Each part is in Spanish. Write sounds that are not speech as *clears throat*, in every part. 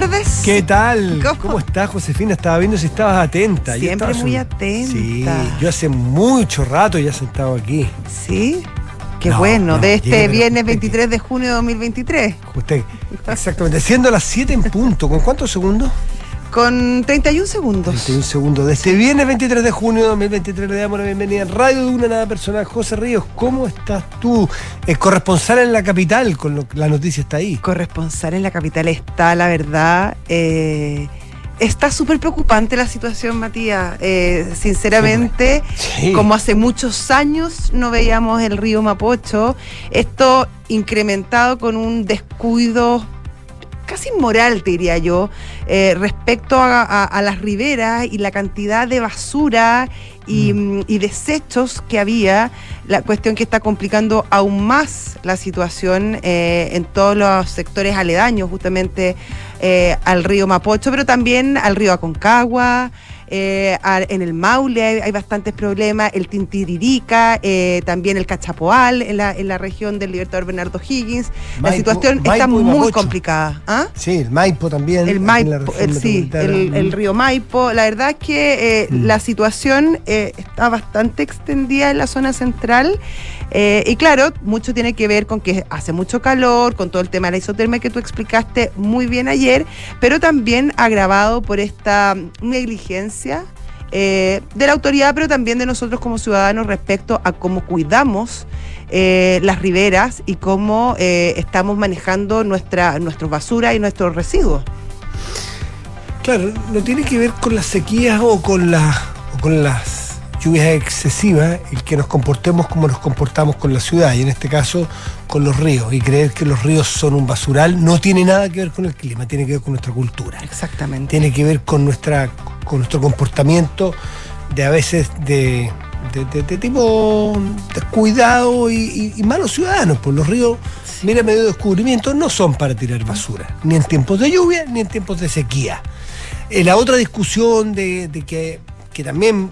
tardes. ¿Qué tal? ¿Cómo? ¿Cómo, estás, Josefina? Estaba viendo si estabas atenta. Siempre estaba muy atenta. Sí, yo hace mucho rato ya sentado aquí. Sí. Qué No, bueno, no, de este viernes usted 23 de junio de 2023. Usted, exactamente, siendo las 7 en punto. ¿Con cuántos segundos? Con 31 segundos. 31 segundos. De este viernes 23 de junio de 2023 le damos la bienvenida a Radio de una nada personal. José Ríos, ¿cómo estás tú? Eh, corresponsal en la capital, con lo, la noticia está ahí. Corresponsal en la capital está, la verdad. eh, está súper preocupante la situación, Matías. Eh, sinceramente, Sí. como hace muchos años no veíamos el río Mapocho, esto incrementado con un descuido casi inmoral, te diría yo, eh, respecto a, a- a las riberas y la cantidad de basura y, mm, y desechos que había, la cuestión que está complicando aún más la situación eh, en todos los sectores aledaños, justamente eh, al río Mapocho, pero también al río Aconcagua. Eh, en el Maule hay, hay bastantes problemas, el Tintiririca, eh, también el Cachapoal en la, en la región del Libertador Bernardo Higgins. la situación está Maipo muy Mapocho. complicada. ¿ah? Sí, el Maipo también. El aquí en la Maipo, el, sí, el, el Mm. río Maipo. La verdad es que eh, Mm. la situación está bastante extendida en la zona central. Eh, y claro, mucho tiene que ver con que hace mucho calor, con todo el tema de la isotermia que tú explicaste muy bien ayer, pero también agravado por esta negligencia. eh, de la autoridad, pero también de nosotros como ciudadanos respecto a cómo cuidamos eh, las riberas y cómo estamos manejando nuestra, nuestras basuras y nuestros residuos. Claro, no tiene que ver con las sequías o con, o con las lluvias excesivas, el que nos comportemos como nos comportamos con la ciudad, y en este caso con los ríos. Y creer que los ríos son un basural no tiene nada que ver con el clima, tiene que ver con nuestra cultura. Exactamente. Tiene que ver con, nuestra, con nuestro comportamiento de a veces de, de- de- de tipo descuidado y, y, y malos ciudadanos. Pues los ríos, mira, medio descubrimiento, no son para tirar basura, ni en tiempos de lluvia, ni en tiempos de sequía. Eh, la otra discusión de, de que, que también,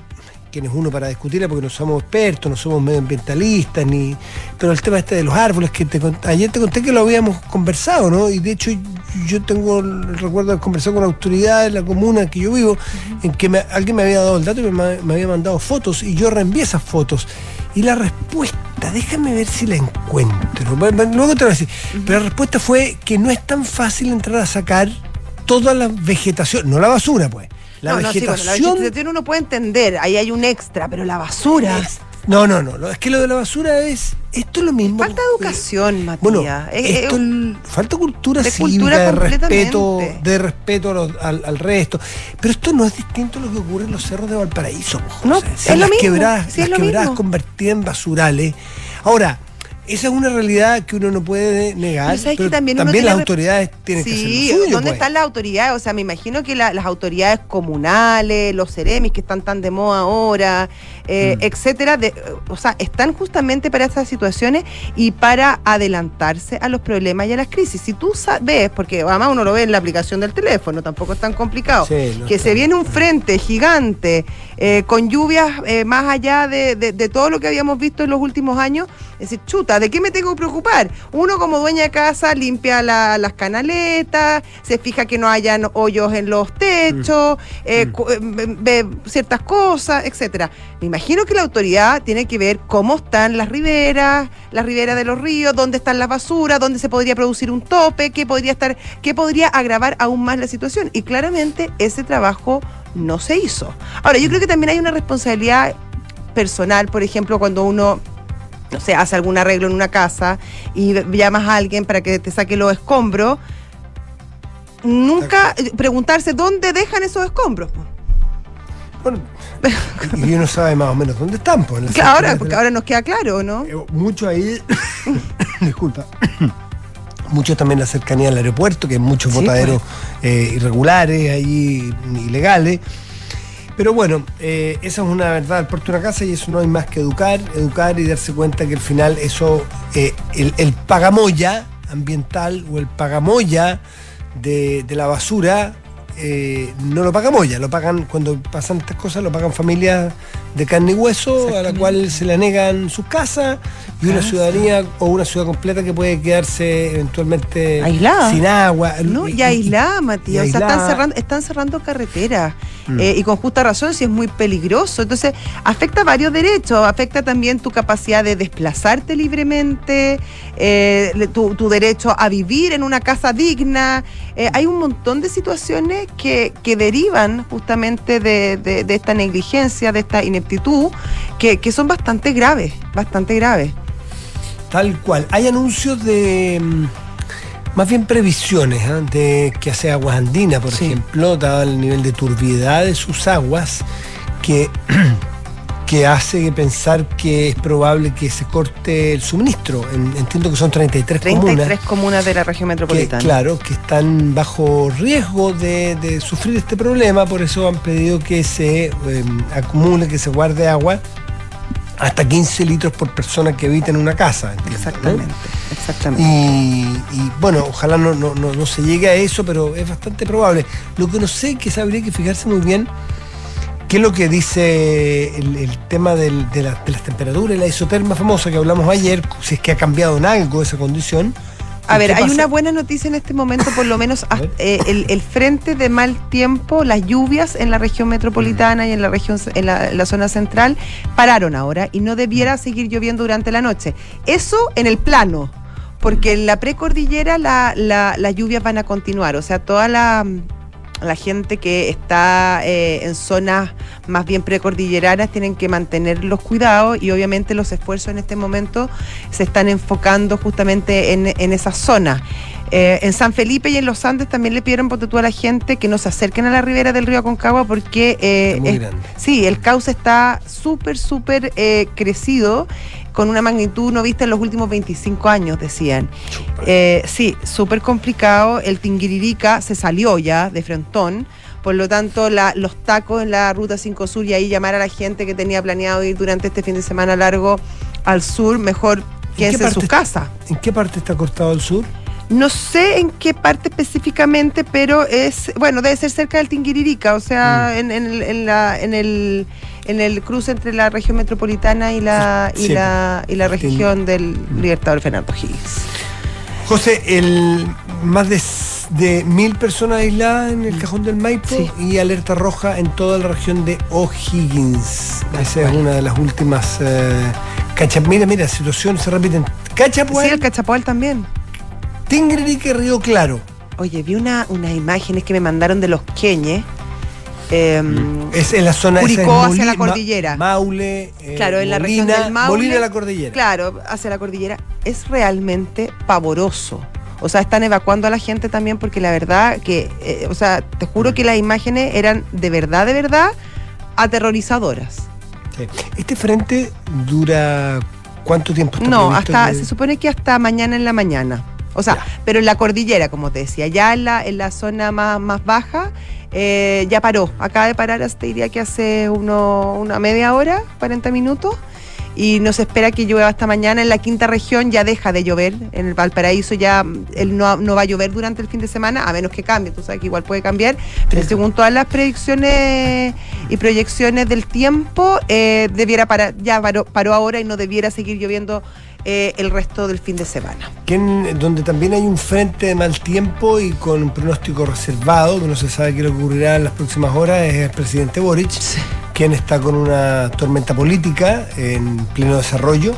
quien es uno para discutirla, porque no somos expertos, no somos medioambientalistas, ni pero el tema este de los árboles, que te cont- ayer te conté que lo habíamos conversado, ¿no? Y de hecho yo tengo el recuerdo de haber conversado con autoridades de la comuna que yo vivo, en que me- alguien me había dado el dato y me, me había mandado fotos, y yo reenvié esas fotos. Y la respuesta, déjame ver si la encuentro, luego te lo voy a decir, pero la respuesta fue que no es tan fácil entrar a sacar toda la vegetación, no la basura, pues. La no, no, sí, bueno, vegetación. la vegetación uno puede entender, ahí hay un extra, pero la basura. es- no, no, no, es que lo de la basura es. Esto es lo mismo. Falta educación, Matías. Bueno, esto eh, falta cultura de cívica, cultura de respeto, de respeto a los- al, al resto. Pero esto no es distinto a lo que ocurre en los cerros de Valparaíso. No, es Son lo las mismo, quebradas, sí, es las lo quebradas mismo. convertidas en basurales. Ahora, esa es una realidad que uno no puede negar. Pero pero también las tiene autoridades tienen que hacer Sí, ¿dónde pues. están las autoridades? O sea, me imagino que la- las autoridades comunales, los ceremis que están tan de moda ahora, eh, Mm. etcétera, de- o sea, están justamente para estas situaciones y para adelantarse a los problemas y a las crisis. Si tú sabes, porque además uno lo ve en la aplicación del teléfono, tampoco es tan complicado, Sí, no que se viene un frente gigante eh, con lluvias eh, más allá de, de- de todo lo que habíamos visto en los últimos años, es decir, chuta, ¿de qué me tengo que preocupar? Uno como dueña de casa limpia la- las canaletas, se fija que no hayan hoyos en los techos, eh, Mm. eh, ve, ve ciertas cosas, etcétera. Me imagino que la autoridad tiene que ver cómo están las riberas, las riberas de los ríos, dónde están las basuras, dónde se podría producir un tope, qué podría estar, qué podría agravar aún más la situación. Y claramente ese trabajo no se hizo. Ahora, yo creo que también hay una responsabilidad personal, por ejemplo, cuando uno no sé, hace algún arreglo en una casa y llamas a alguien para que te saque los escombros, nunca preguntarse dónde dejan esos escombros. Bueno, y uno sabe más o menos dónde están. Pues, en las ahora, porque ahora nos queda claro, ¿no? Eh, mucho ahí, *coughs* disculpa, *coughs* mucho también la cercanía al aeropuerto, que hay muchos Sí, pues. botaderos eh, irregulares, ahí ilegales. Pero bueno, eh, esa es una verdad al puerto de una casa y eso no hay más que educar, educar y darse cuenta que al final eso, eh, el, el pagamoya ambiental o el pagamoya de, de la basura, eh, no lo paga Moya, lo pagan cuando pasan estas cosas, lo pagan familias de carne y hueso, a la cual se le negan sus casas y una ciudadanía o una ciudad completa que puede quedarse eventualmente aislada. sin agua. No, y, aislada, Matías. O sea, están cerrando, están cerrando carreteras. Mm. Eh, y con justa razón, si es muy peligroso. Entonces, afecta varios derechos. Afecta también tu capacidad de desplazarte libremente, eh, tu, derecho a vivir en una casa digna. Eh, hay un montón de situaciones que, que derivan justamente de, de, esta negligencia, de esta ineptitud, que, que son bastante graves, bastante graves. Tal cual. Hay anuncios de mm, más bien previsiones ¿eh? de que hace aguas andinas, por ejemplo, dado el nivel de turbiedad de sus aguas, que, *clears throat* que hace pensar que es probable que se corte el suministro. entiendo que son 33, 33 comunas. comunas de la región metropolitana. claro, que están bajo riesgo de, sufrir este problema, por eso han pedido que se em, acumule, que se guarde agua hasta 15 litros por persona que habita en una casa. Exactamente, exactamente. Y, bueno, ojalá no, no, se llegue a eso, pero es bastante probable. Lo que no sé que habría que fijarse muy bien qué es lo que dice el, tema de, las temperaturas, la isoterma famosa que hablamos ayer, si es que ha cambiado en algo esa condición a ver, hay una buena noticia en este momento, por lo menos eh, el, frente de mal tiempo, las lluvias en la región metropolitana y en la región, en la, zona central, pararon ahora y no debiera seguir lloviendo durante la noche. Eso en el plano, porque en la precordillera la, las lluvias van a continuar, o sea, toda la la gente que está eh, en zonas más bien precordilleranas tienen que mantener los cuidados y obviamente los esfuerzos en este momento se están enfocando justamente en, en esas zonas. Eh, en San Felipe y en los Andes también le pidieron por a la gente que no se acerquen a la ribera del río Aconcagua porque eh, sí, el cauce está súper, súper eh, crecido con una magnitud no vista en los últimos 25 años, decían. Eh, sí, súper complicado. El Tinguiririca se salió ya de Frontón. Por lo tanto, los tacos en la ruta 5 Sur y ahí llamar a la gente que tenía planeado ir durante este fin de semana largo al sur, mejor que en su casa. ¿En qué parte está cortado el sur? No sé en qué parte específicamente, pero es, bueno, debe ser cerca del Tinguiririca, o sea, mm. en, la, en, el, en el cruce entre la región metropolitana y la, y la, y la región del Libertador Fernando Higgins. José, el más de, de, mil personas aisladas en el cajón del Maipo y alerta roja en toda la región de O'Higgins. Esa es una de las últimas. Eh, mira, mira, situaciones se repiten. Cachapual. Sí, el Cachapual también. Tingririque Río Claro. Oye, vi una, unas imágenes que me mandaron de los queñes. Em, es en la zona Curicó hacia la cordillera. Maule, eh, claro, en la región del Maule. Molina la cordillera. Claro, hacia la cordillera. Es realmente pavoroso. O sea, están evacuando a la gente también porque la verdad que, eh, o sea, te juro que las imágenes eran de verdad, de verdad aterrorizadoras. Este frente dura cuánto tiempo? Está no, hasta se supone que hasta mañana en la mañana. O sea, pero en la cordillera, como te decía, ya en la, en la zona más, más baja, eh, ya paró. Acaba de parar, te diría que hace uno, una media hora, 40 minutos. Y nos espera que llueva hasta mañana. En la quinta región ya deja de llover. En el Valparaíso ya él no, no, va a llover durante el fin de semana, a menos que cambie. Tú sabes que igual puede cambiar. Pero según todas las predicciones y proyecciones del tiempo, eh, debiera parar, ya paró, paró ahora y no debiera seguir lloviendo eh, el resto del fin de semana. donde también hay un frente de mal tiempo y con un pronóstico reservado, que no se sabe qué le ocurrirá en las próximas horas, es el presidente Boric, quien está con una tormenta política en pleno desarrollo,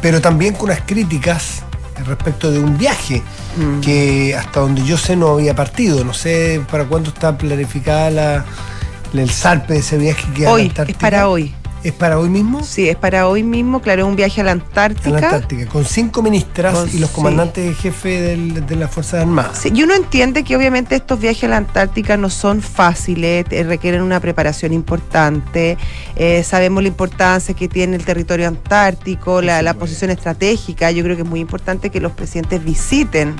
pero también con unas críticas respecto de un viaje mm. que hasta donde yo sé no había partido. No sé para cuándo está planificada la, el zarpe de ese viaje que hoy, es para hoy. ¿Es para hoy mismo? Sí, es para hoy mismo, claro, un viaje a la Antártica. A la Antártica, con cinco ministras y los comandantes jefe de las Fuerzas Armadas. Sí, y uno entiende que obviamente estos viajes a la Antártica no son fáciles, eh, requieren una preparación importante, eh, sabemos la importancia que tiene el territorio antártico, la, la posición estratégica, yo creo que es muy importante que los presidentes visiten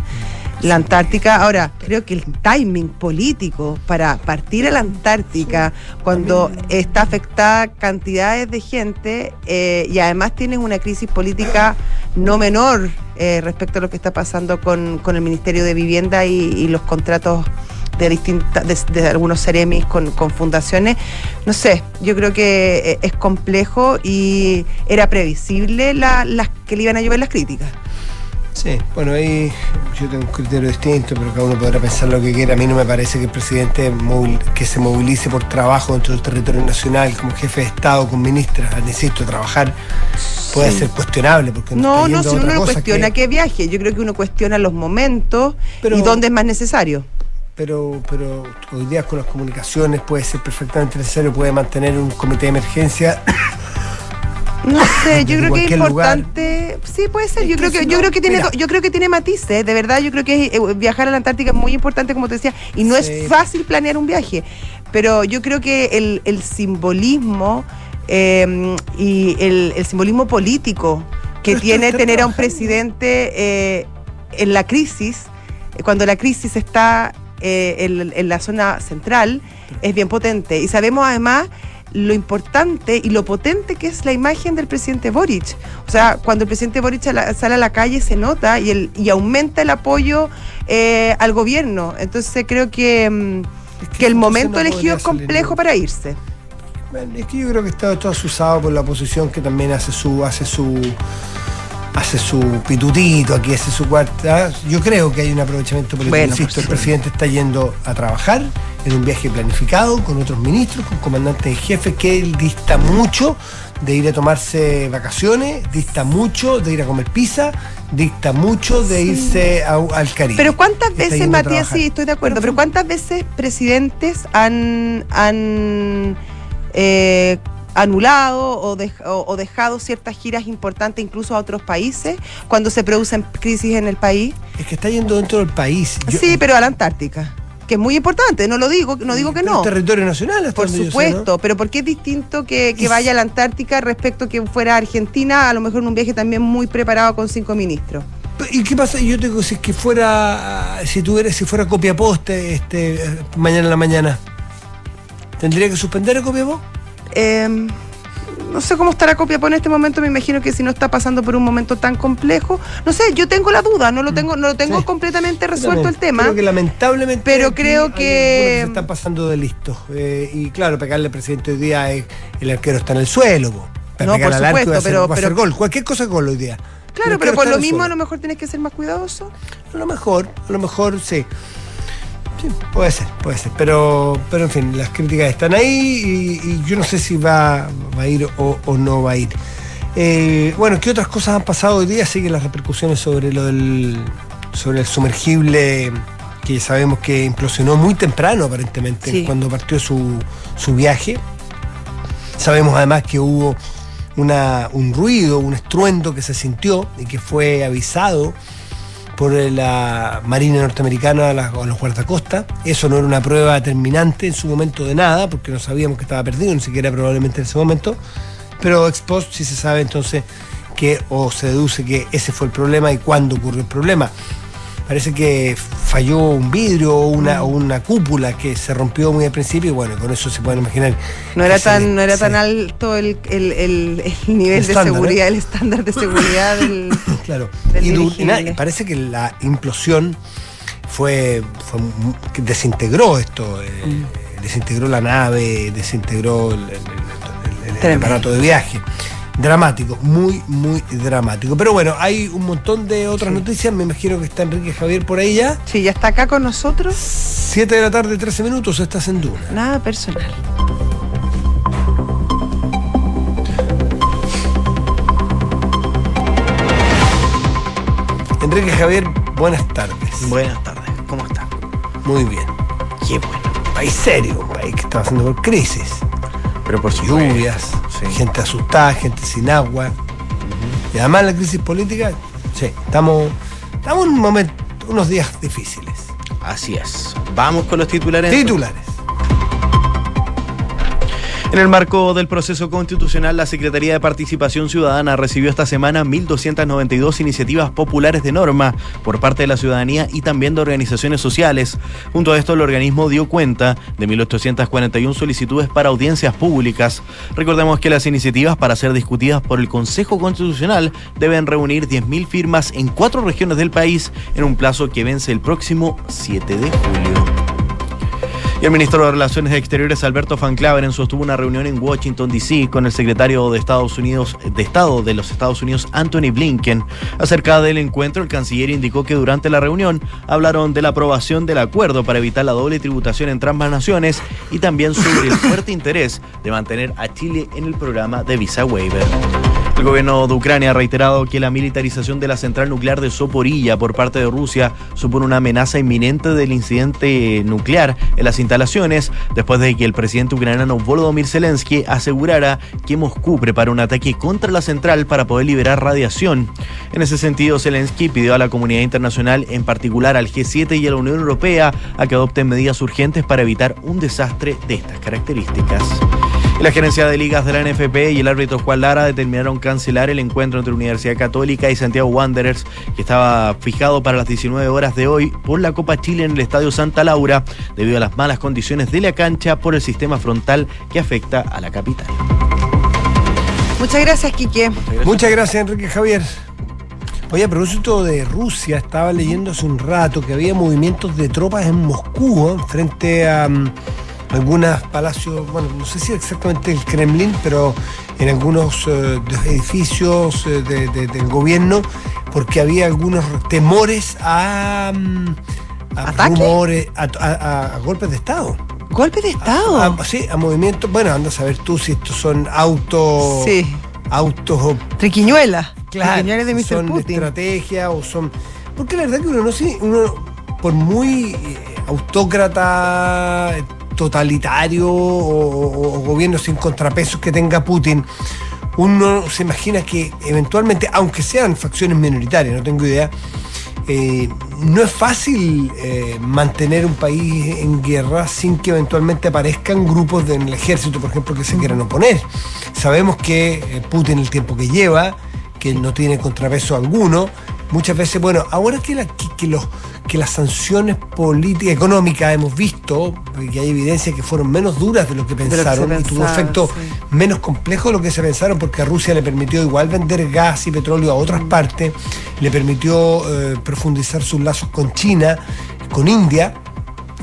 la Antártica. Ahora, creo que el timing político para partir a la Antártica cuando está afectada cantidades de gente eh, y además tienes una crisis política no menor eh, respecto a lo que está pasando con, el Ministerio de Vivienda y, los contratos de distintas, de, algunos ceremis con, con, fundaciones. No sé, yo creo que eh, es complejo y era previsible las que le iban a llover las críticas. Sí, bueno, ahí yo tengo un criterio distinto, pero cada uno podrá pensar lo que quiera. A mí no me parece que el presidente que se movilice por trabajo dentro del territorio nacional como jefe de Estado con ministras, necesito trabajar, puede ser cuestionable. Porque no, no, si uno no cuestiona que... viaje, yo creo que uno cuestiona los momentos y dónde es más necesario pero, pero hoy día con las comunicaciones puede ser perfectamente necesario, puede mantener un comité de emergencia no sé, yo *laughs* creo que es importante. Sí, puede ser. Yo creo que, yo creo que tiene, yo creo que tiene matices. De verdad, yo creo que eh, viajar a la Antártica es muy importante, como te decía, y no es fácil planear un viaje. Pero yo creo que el, simbolismo em, y el, simbolismo político que *laughs* tiene tener a un presidente eh, en la crisis, cuando la crisis está eh, en, en la zona central, es bien potente. Y sabemos además lo importante y lo potente que es la imagen del presidente Boric. O sea, cuando el presidente Boric sale a la calle se nota y, el, y aumenta el apoyo eh, al gobierno. Entonces creo que, mm, que, el momento elegido es complejo para irse. es que yo creo que está todo asusado por la oposición que también hace su, hace su hace su pitutito, aquí hace su cuarta. Yo creo que hay un aprovechamiento político. Insisto, el presidente está yendo a trabajar en un viaje planificado con otros ministros, con comandantes en jefe, que él dista mucho de ir a tomarse vacaciones, dista mucho de ir a comer pizza, dicta mucho de irse al Caribe. Pero cuántas veces, Matías, sí, estoy de acuerdo, pero cuántas veces presidentes han, han eh, anulado o, o, dejado ciertas giras importantes incluso a otros países cuando se producen crisis en el país. Es que está yendo dentro del país. sí, pero a la Antártica. Que es muy importante, no lo digo, no digo que no. territorio nacional, Por supuesto, pero ¿por qué es distinto que, vaya a la Antártica respecto a que fuera a Argentina, a lo mejor en un viaje también muy preparado con cinco ministros? ¿Y qué pasa? Yo tengo si es que fuera, si tuviera, si fuera copia poste este, mañana en la mañana, ¿tendría que suspender el copia poste? Em, no sé cómo estará Copiapó en este momento, me imagino que si no está pasando por un momento tan complejo, no sé, yo tengo la duda, no lo tengo, no lo tengo completamente resuelto el tema. Creo que lamentablemente pero creo que se están pasando de listos. Eh, y claro, pegarle al presidente hoy día es el arquero está en el suelo. no, por supuesto, pero, pero gol, cualquier cosa gol hoy día. Claro, pero con lo mismo a lo mejor tienes que ser más cuidadoso. A lo mejor, a lo mejor sí. Sí, puede ser, puede ser. Pero, pero en fin, las críticas están ahí y, yo no sé si va, a ir o, no va a ir. Eh, bueno, ¿qué otras cosas han pasado hoy día? Siguen las repercusiones sobre lo del sobre el sumergible que sabemos que implosionó muy temprano aparentemente cuando partió su, su, viaje. Sabemos además que hubo una, un ruido, un estruendo que se sintió y que fue avisado por la Marina norteamericana a, los guardacostas. Eso no era una prueba determinante en su momento de nada, porque no sabíamos que estaba perdido, ni siquiera probablemente en ese momento. Pero ex post sí se sabe entonces que, o se deduce que ese fue el problema y cuándo ocurrió el problema parece que falló un vidrio o una, una cúpula que se rompió muy al principio y bueno, con eso se pueden imaginar. No era tan, no era tan alto el, nivel de seguridad, el estándar de seguridad del. *laughs* claro. y, parece que la implosión fue, desintegró esto, eh, mm. desintegró la nave, desintegró el aparato de viaje dramático, muy, muy dramático. Pero bueno, hay un montón de otras noticias. Me imagino que está Enrique Javier por ahí ya. Sí, ya está acá con nosotros. 7 de la tarde, 13 minutos, estás en Duna. Nada personal. Enrique Javier, buenas tardes. Buenas tardes, ¿cómo está? Muy bien. Qué bueno. País serio, un país que está pasando por crisis. Pero por lluvias, gente asustada, gente sin agua. Y además la crisis política, sí, estamos, estamos en un momento, unos días difíciles. Así es. Vamos con los titulares. Titulares. En el marco del proceso constitucional, la Secretaría de Participación Ciudadana recibió esta semana 1.292 iniciativas populares de norma por parte de la ciudadanía y también de organizaciones sociales. Junto a esto, el organismo dio cuenta de 1.841 solicitudes para audiencias públicas. Recordemos que las iniciativas para ser discutidas por el Consejo Constitucional deben reunir 10.000 firmas en cuatro regiones del país en un plazo que vence el próximo 7 de julio. Y el ministro de Relaciones Exteriores, Alberto Van Claveren, sostuvo una reunión en Washington, D.C. con el secretario de Estados Unidos, de Estado de los Estados Unidos, Anthony Blinken. Acerca del encuentro, el canciller indicó que durante la reunión hablaron de la aprobación del acuerdo para evitar la doble tributación entre ambas naciones y también sobre el *laughs* fuerte interés de mantener a Chile en el programa de Visa Waiver. El gobierno de Ucrania ha reiterado que la militarización de la central nuclear de Soporilla por parte de Rusia supone una amenaza inminente del incidente nuclear en las instalaciones, después de que el presidente ucraniano Volodymyr Zelensky asegurara que Moscú prepara un ataque contra la central para poder liberar radiación. En ese sentido, Zelensky pidió a la comunidad internacional, en particular al G7 y a la Unión Europea, a que adopten medidas urgentes para evitar un desastre de estas características. La gerencia de ligas de la NFP y el árbitro Juan Lara determinaron cancelar el encuentro entre Universidad Católica y Santiago Wanderers, que estaba fijado para las 19 horas de hoy por la Copa Chile en el Estadio Santa Laura, debido a las malas condiciones de la cancha por el sistema frontal que afecta a la capital. Muchas gracias, Quique. Muchas gracias, Enrique Javier. Oye, a propósito de Rusia, estaba leyendo hace un rato que había movimientos de tropas en Moscú, ¿eh? frente a um, algunos palacios, bueno, no sé si exactamente el Kremlin, pero en algunos uh, edificios de, de, del gobierno, porque había algunos temores a, um, a rumores, a, a, a golpes de Estado. ¿Golpe de Estado? Sí, a movimientos. Bueno, anda a saber tú si estos son autos. Sí. Autos. Triquiñuelas. Claro. Triquiñuelas de Mr. son Putin. de estrategia o son. Porque la verdad que uno no sé. Uno, por muy eh, autócrata, totalitario o, gobierno sin contrapesos que tenga Putin, uno se imagina que eventualmente, aunque sean facciones minoritarias, no tengo idea, eh, no es fácil eh, mantener un país en guerra sin que eventualmente aparezcan grupos en el ejército, por ejemplo, que se quieran oponer. Sabemos que eh, Putin, el tiempo que lleva, que no tiene contrapeso alguno, muchas veces, bueno, ahora que, la, que, que los que las sanciones políticas, económicas, hemos visto, que hay evidencia que fueron menos duras de lo que pensaron, lo que y tuvo efectos sí. menos complejos de lo que se pensaron, porque a Rusia le permitió igual vender gas y petróleo a otras mm. partes, le permitió eh, profundizar sus lazos con China, con India.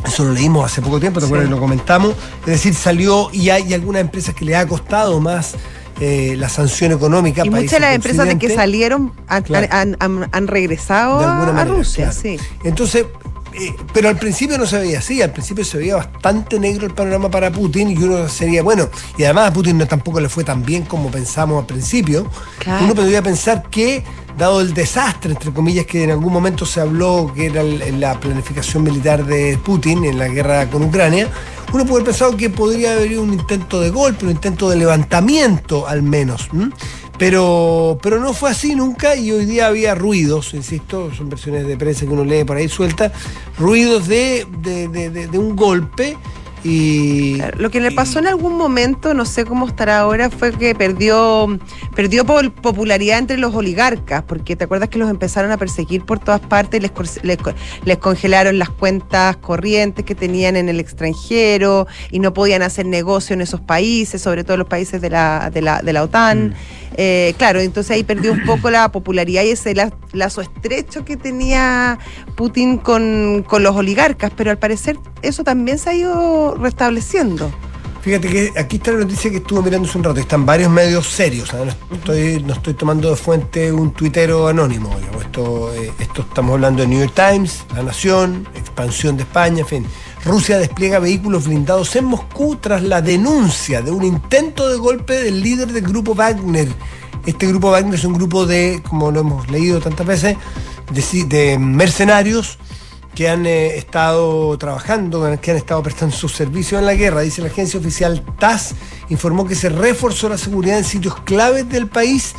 Eso lo leímos hace poco tiempo, ¿te sí. acuerdas? Lo comentamos. Es decir, salió y hay algunas empresas que le ha costado más eh, la sanción económica. Y muchas de las empresas de que salieron han, claro. han, han, han regresado a, Rusia. Claro. Sí. Entonces, eh, pero al principio no se veía así, al principio se veía bastante negro el panorama para Putin y uno sería, bueno, y además a Putin no, tampoco le fue tan bien como pensamos al principio. Claro. Uno podría pensar que, dado el desastre, entre comillas, que en algún momento se habló que era la planificación militar de Putin en la guerra con Ucrania, uno puede haber pensado que podría haber un intento de golpe, un intento de levantamiento al menos. ¿m? Pero, pero no fue así nunca y hoy día había ruidos, insisto, son versiones de prensa que uno lee por ahí suelta, ruidos de, de, de, de un golpe. Y, lo que le pasó en algún momento, no sé cómo estará ahora, fue que perdió, perdió popularidad entre los oligarcas, porque te acuerdas que los empezaron a perseguir por todas partes, les, les, les, congelaron las cuentas corrientes que tenían en el extranjero y no podían hacer negocio en esos países, sobre todo los países de la, de la, de la OTAN. Mm. Eh, claro, entonces ahí perdió un poco la popularidad y ese lazo estrecho que tenía Putin con, con los oligarcas, pero al parecer eso también se ha ido restableciendo. Fíjate que aquí está la noticia que estuvo mirando hace un rato. Están varios medios serios. ¿sabes? No, estoy, no estoy tomando de fuente un tuitero anónimo. Esto, eh, esto estamos hablando de New York Times, La Nación, Expansión de España, en fin. Rusia despliega vehículos blindados en Moscú tras la denuncia de un intento de golpe del líder del grupo Wagner. Este grupo Wagner es un grupo de, como lo hemos leído tantas veces, de, de mercenarios que han eh, estado trabajando, que han estado prestando sus servicios en la guerra. Dice la agencia oficial TASS, informó que se reforzó la seguridad en sitios claves del país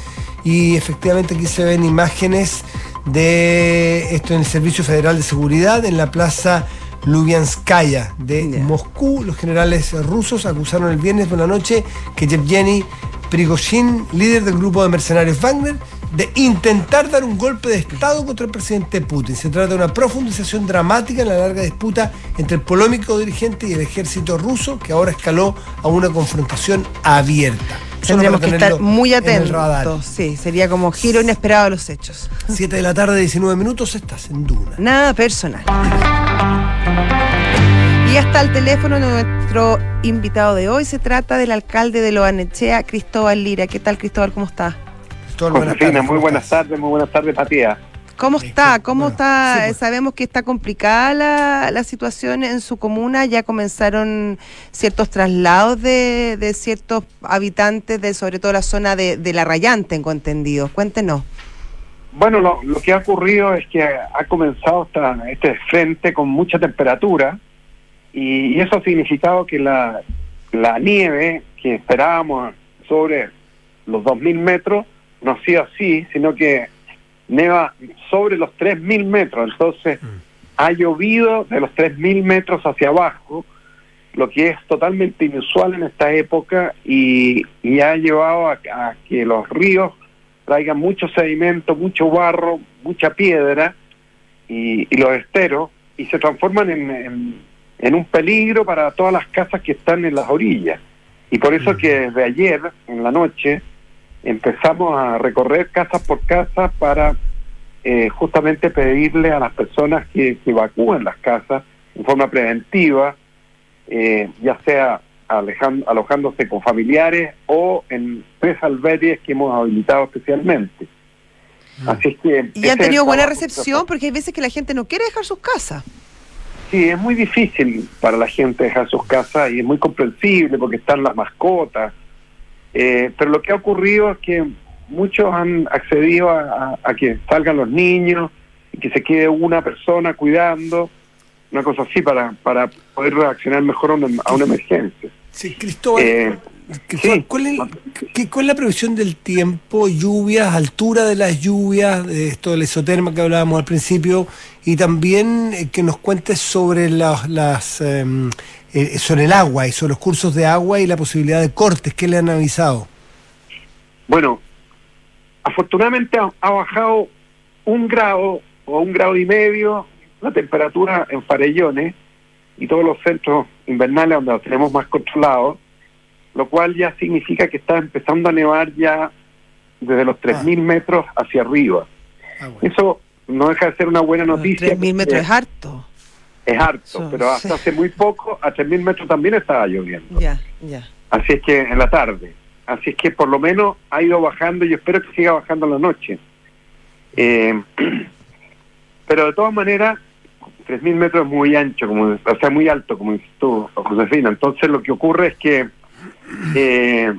y efectivamente aquí se ven imágenes de esto en el Servicio Federal de Seguridad, en la plaza Lubyanskaya de yeah. Moscú. Los generales rusos acusaron el viernes por la noche que Yevgeny Prigozhin, líder del grupo de mercenarios Wagner, de intentar dar un golpe de Estado contra el presidente Putin. Se trata de una profundización dramática en la larga disputa entre el polémico dirigente y el ejército ruso, que ahora escaló a una confrontación abierta. Tendremos que estar muy atentos. Sí, sería como giro inesperado de los hechos. 7 de la tarde, 19 minutos, estás en Duna. Nada personal. Y hasta el teléfono nuestro invitado de hoy se trata del alcalde de Loanechea, Cristóbal Lira. ¿Qué tal, Cristóbal? ¿Cómo está? Josefina, muy buenas tardes, muy buenas tardes, Patía. ¿Cómo está? ¿Cómo está? Pues. Sabemos que está complicada la, la, situación en su comuna. Ya comenzaron ciertos traslados de, de ciertos habitantes de sobre todo la zona de, de La Rayante, tengo entendido. Cuéntenos. Bueno, lo, lo, que ha ocurrido es que ha comenzado esta, este frente con mucha temperatura y, y eso ha significado que la, la nieve que esperábamos sobre los 2.000 metros no ha sido así, sino que neva sobre los 3.000 metros, entonces mm. ha llovido de los 3.000 metros hacia abajo, lo que es totalmente inusual en esta época y, y ha llevado a, a, que los ríos traigan mucho sedimento, mucho barro, mucha piedra y, y los esteros y se transforman en, en, en, un peligro para todas las casas que están en las orillas. Y por eso mm. que desde ayer, en la noche, empezamos a recorrer casa por casa para eh, justamente pedirle a las personas que, que evacúen las casas en forma preventiva, eh, ya sea alejando, alojándose con familiares o en tres albergues que hemos habilitado especialmente. Mm. Así es que... Y han tenido buena recepción porque hay veces que la gente no quiere dejar sus casas. Sí, es muy difícil para la gente dejar sus casas y es muy comprensible porque están las mascotas, eh, pero lo que ha ocurrido es que muchos han accedido a, a, a, que salgan los niños y que se quede una persona cuidando, una cosa así para, para poder reaccionar mejor a una, a una emergencia. Sí, Cristóbal. Eh, Cristóbal sí. ¿cuál, es, qué, ¿Cuál es la previsión del tiempo, lluvias, altura de las lluvias, de esto del esoterma que hablábamos al principio, y también eh, que nos cuentes sobre las, las eh, eh, sobre el agua y sobre los cursos de agua y la posibilidad de cortes. ¿Qué le han avisado? Bueno, afortunadamente ha, ha, bajado un grado o un grado y medio la temperatura en Farellones y todos los centros invernales donde los tenemos más controlados, lo cual ya significa que está empezando a nevar ya desde los 3.000 ah. metros hacia arriba. Ah, bueno. Eso no deja de ser una buena noticia. 3.000 metros es harto es harto, so, pero hasta sí. hace muy poco, a 3.000 metros también estaba lloviendo. Ya, ya. Así es que en la tarde. Así es que por lo menos ha ido bajando y espero que siga bajando en la noche. Eh, *clears throat* pero de todas maneras, 3.000 metros es muy ancho, como, o sea, muy alto, como dices tú, Josefina. Entonces lo que ocurre es que eh,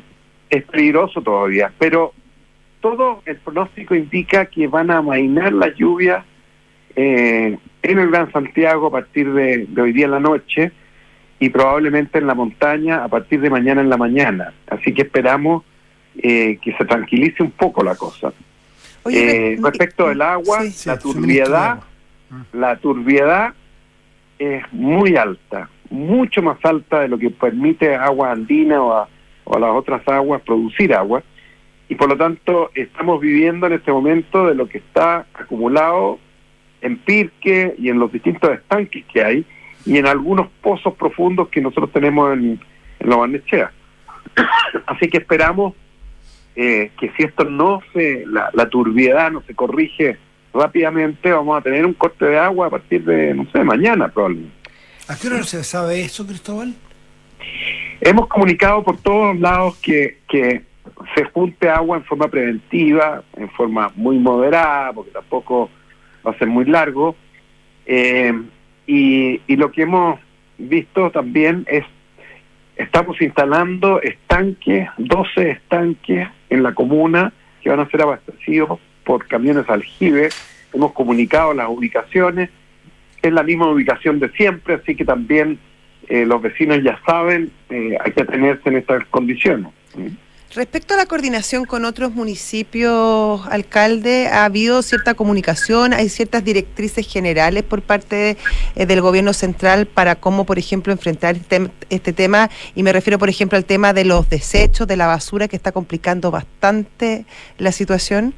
es peligroso todavía, pero todo el pronóstico indica que van a amainar las lluvias eh, en el Gran Santiago a partir de, de, hoy día en la noche y probablemente en la montaña a partir de mañana en la mañana. Así que esperamos eh, que se tranquilice un poco la cosa. Oye, eh, respecto del agua, sí, sí, la turbiedad, la turbiedad es muy alta, mucho más alta de lo que permite agua andina o a, o a las otras aguas producir agua. Y por lo tanto estamos viviendo en este momento de lo que está acumulado en Pirque y en los distintos estanques que hay y en algunos pozos profundos que nosotros tenemos en, en la Barnechea. *coughs* Así que esperamos eh, que si esto no se, la, la turbiedad no se corrige rápidamente, vamos a tener un corte de agua a partir de, no sé, mañana probablemente. ¿A qué hora no se sabe eso, Cristóbal? Hemos comunicado por todos lados que, que se junte agua en forma preventiva, en forma muy moderada, porque tampoco va a ser muy largo. Eh, y, y lo que hemos visto también es, estamos instalando estanques, 12 estanques en la comuna que van a ser abastecidos por camiones aljibe. Hemos comunicado las ubicaciones, es la misma ubicación de siempre, así que también eh, los vecinos ya saben, eh, hay que tenerse en estas condiciones. Respecto a la coordinación con otros municipios, alcalde, ¿ha habido cierta comunicación? ¿Hay ciertas directrices generales por parte de, eh, del gobierno central para cómo, por ejemplo, enfrentar este, este, tema? Y me refiero, por ejemplo, al tema de los desechos, de la basura, que está complicando bastante la situación.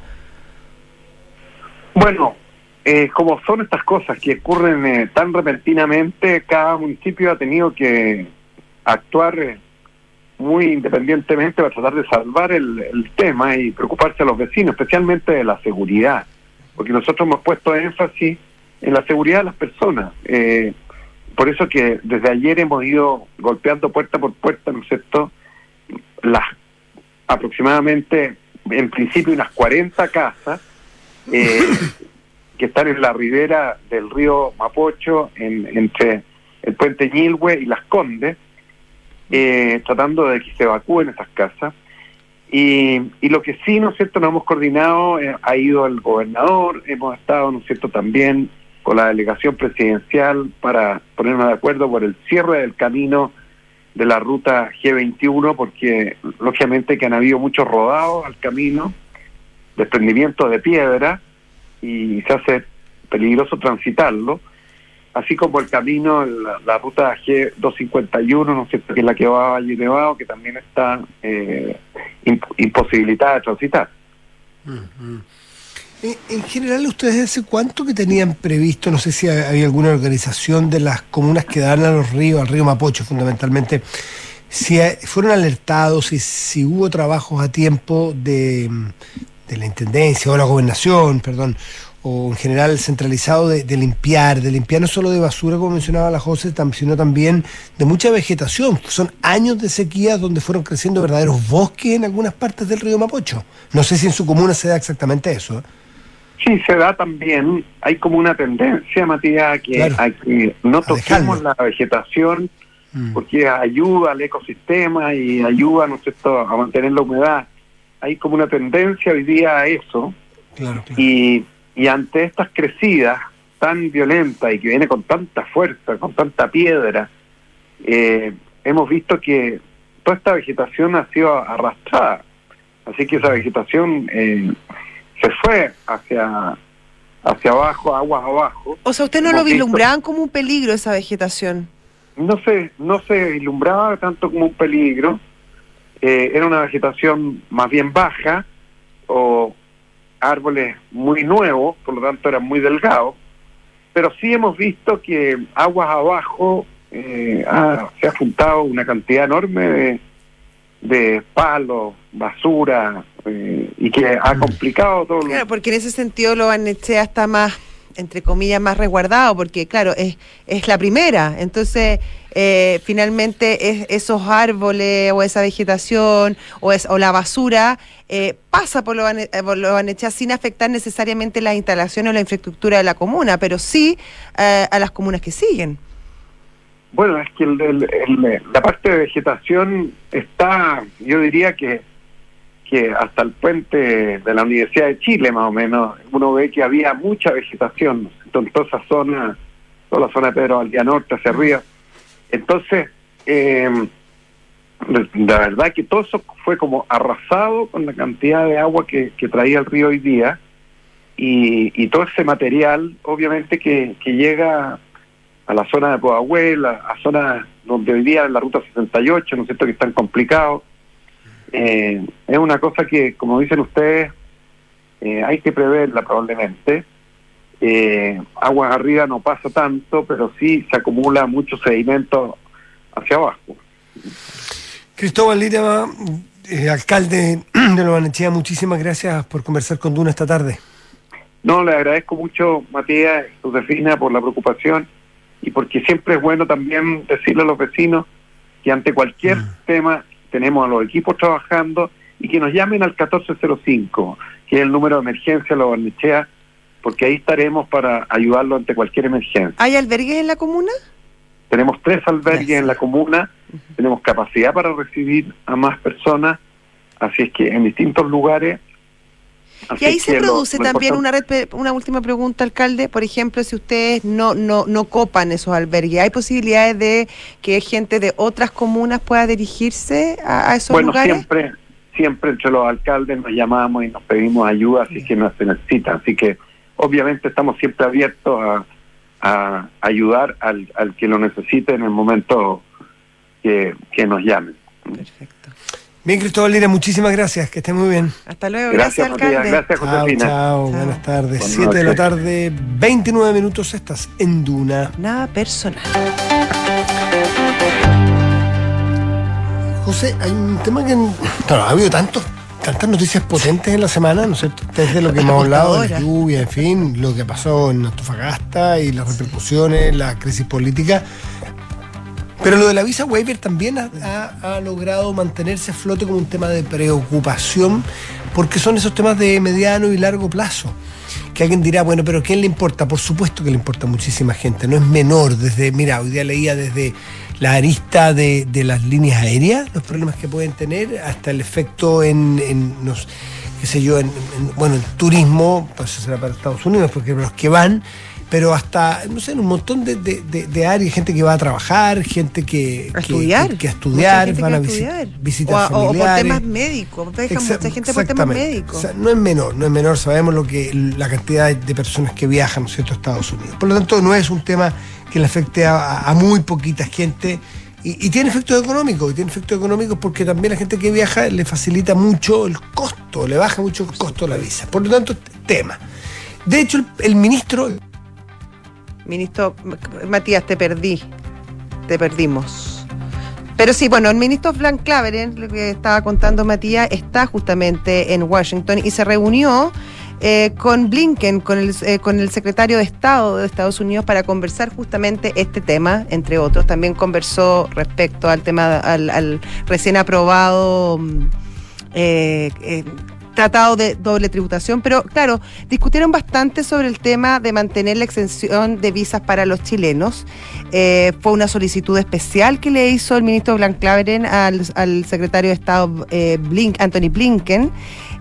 Bueno, eh, como son estas cosas que ocurren eh, tan repentinamente, cada municipio ha tenido que actuar eh, muy independientemente para tratar de salvar el, el, tema y preocuparse a los vecinos, especialmente de la seguridad, porque nosotros hemos puesto énfasis en la seguridad de las personas. Eh, por eso que desde ayer hemos ido golpeando puerta por puerta, ¿no es cierto? Las aproximadamente, en principio, unas 40 casas eh, *laughs* que están en la ribera del río Mapocho, en, entre el puente Ñilhue y Las Condes, eh, tratando de que se evacúen esas casas. Y, y, lo que sí, ¿no es cierto?, nos hemos coordinado, eh, ha ido el gobernador, hemos estado, ¿no es cierto?, también con la delegación presidencial para ponernos de acuerdo por el cierre del camino de la ruta G21, porque lógicamente que han habido muchos rodados al camino, desprendimientos de piedra, y se hace peligroso transitarlo, así como el camino, la, ruta G251, ¿no es cierto?, que es la que va a Valle Nevado, que también está eh, imposibilitada de transitar. En general, ¿ustedes hace cuánto que tenían previsto, no sé si había alguna organización de las comunas que dan a los ríos, al río Mapocho fundamentalmente, si fueron alertados, y si hubo trabajos a tiempo de, la Intendencia o la Gobernación, perdón, o en general centralizado de, limpiar, de limpiar no solo de basura, como mencionaba la José, sino también de mucha vegetación. Son años de sequía donde fueron creciendo verdaderos bosques en algunas partes del río Mapocho. No sé si en su comuna se da exactamente eso. ¿eh? Sí, se da también. Hay como una tendencia, Matías, a que, a que no toquemos la vegetación mm. porque ayuda al ecosistema y ayuda ¿no a mantener la humedad. Hay como una tendencia hoy día a eso. Y, y ante estas crecidas tan violentas y que viene con tanta fuerza, con tanta piedra, eh, hemos visto que toda esta vegetación ha sido arrastrada. Así que esa vegetación eh, se fue hacia hacia abajo, aguas abajo. O sea, ¿usted no lo vislumbraban como un peligro esa vegetación? No se, no se vislumbraba tanto como un peligro. Eh, era una vegetación más bien baja o árboles muy nuevos, por lo tanto eran muy delgados. Pero sí hemos visto que aguas abajo eh, se ha juntado una cantidad enorme de, de palos, basura, eh, y que ha mm. complicado todo. Claro, porque en ese sentido lo Barnechea está más, entre comillas, más resguardado, porque claro, es, es la primera, entonces eh, finalmente es, esos árboles o esa vegetación o, es, o la basura eh, pasa por lo, por lo sin afectar necesariamente las instalaciones o la infraestructura de la comuna, pero sí a las comunas que siguen. Bueno, es que la parte de vegetación está, yo diría que que hasta el puente de la Universidad de Chile, más o menos, uno ve que había mucha vegetación en toda esa zona, toda la zona de Pedro Valdía Norte, hacia arriba. Entonces, eh, la verdad que todo eso fue como arrasado con la cantidad de agua que, traía el río hoy día y, todo ese material, obviamente, que, llega a la zona de Poahuel, a, a zonas donde hoy día en la ruta 68, ¿no es cierto?, que están complicados eh, es una cosa que, como dicen ustedes, eh, hay que preverla probablemente. Eh, aguas arriba no pasa tanto, pero sí se acumula mucho sedimento hacia abajo. Cristóbal Lira, eh, alcalde *clears throat* de Lobanechea, muchísimas gracias por conversar con Duna esta tarde. No, le agradezco mucho, Matías, Josefina, por la preocupación y porque siempre es bueno también decirle a los vecinos que ante cualquier mm. tema tenemos a los equipos trabajando y que nos llamen al 1405, que es el número de emergencia de la Barnechea, porque ahí estaremos para ayudarlo ante cualquier emergencia. ¿Hay albergues en la comuna? Tenemos tres albergues en la comuna, tenemos capacidad para recibir a más personas, así es que en distintos lugares y ahí se produce también una red, una última pregunta, alcalde. Por ejemplo, si ustedes no, no, no copan esos albergues, ¿hay posibilidades de que gente de otras comunas pueda dirigirse a, esos lugares? Bueno, siempre, siempre entre los alcaldes nos llamamos y nos pedimos ayuda si que nos se necesita. Así que obviamente estamos siempre abiertos a, a ayudar al, al que lo necesite en el momento que, que nos llamen. Perfecto. Bien, Cristóbal Lira, muchísimas gracias, que esté muy bien. Hasta luego, gracias, alcalde. Gracias, Josefina. Chao, buenas tardes. Siete de la tarde, 29 minutos, estás en Duna. Nada personal. José, hay un tema que. Claro, ha habido tantos tantas noticias potentes en la semana, ¿no es cierto? Desde lo que hemos hablado, de la lluvia, en fin, lo que pasó en Antofagasta y las repercusiones, la crisis política. Pero lo de la visa waiver también ha, logrado mantenerse a flote como un tema de preocupación, porque son esos temas de mediano y largo plazo. Que alguien dirá, bueno, pero ¿quién le importa? Por supuesto que le importa a muchísima gente, no es menor. Desde, mira, hoy día leía desde la arista de, las líneas aéreas, los problemas que pueden tener, hasta el efecto en, en qué sé yo, en, bueno, el turismo, pues será para Estados Unidos, porque los que van, pero hasta, no sé, en un montón de, de, áreas, gente que va a trabajar, gente que, a estudiar, que, a estudiar, van a, visitar visitar o, o, por temas médicos, mucha gente por temas médicos. no es menor, no es menor, sabemos lo que la cantidad de personas que viajan, ¿no es cierto?, a Estados Unidos. Por lo tanto, no es un tema que le afecte a, muy poquita gente. Y, tiene efectos económicos, y tiene efectos económicos porque también la gente que viaja le facilita mucho el costo, le baja mucho el costo la visa. Por lo tanto, tema. De hecho, el ministro Ministro Matías, te perdí. Te perdimos. Pero sí, bueno, el ministro Frank Claveren, lo que estaba contando Matías, está justamente en Washington y se reunió eh, con Blinken, con el, eh, con el secretario de Estado de Estados Unidos para conversar justamente este tema, entre otros. También conversó respecto al tema, al, recién aprobado mm, eh, tratado de doble tributación, pero claro, discutieron bastante sobre el tema de mantener la exención de visas para los chilenos. Eh, fue una solicitud especial que le hizo el ministro Blanc Claveren al, secretario de Estado eh, Blink, Anthony Blinken.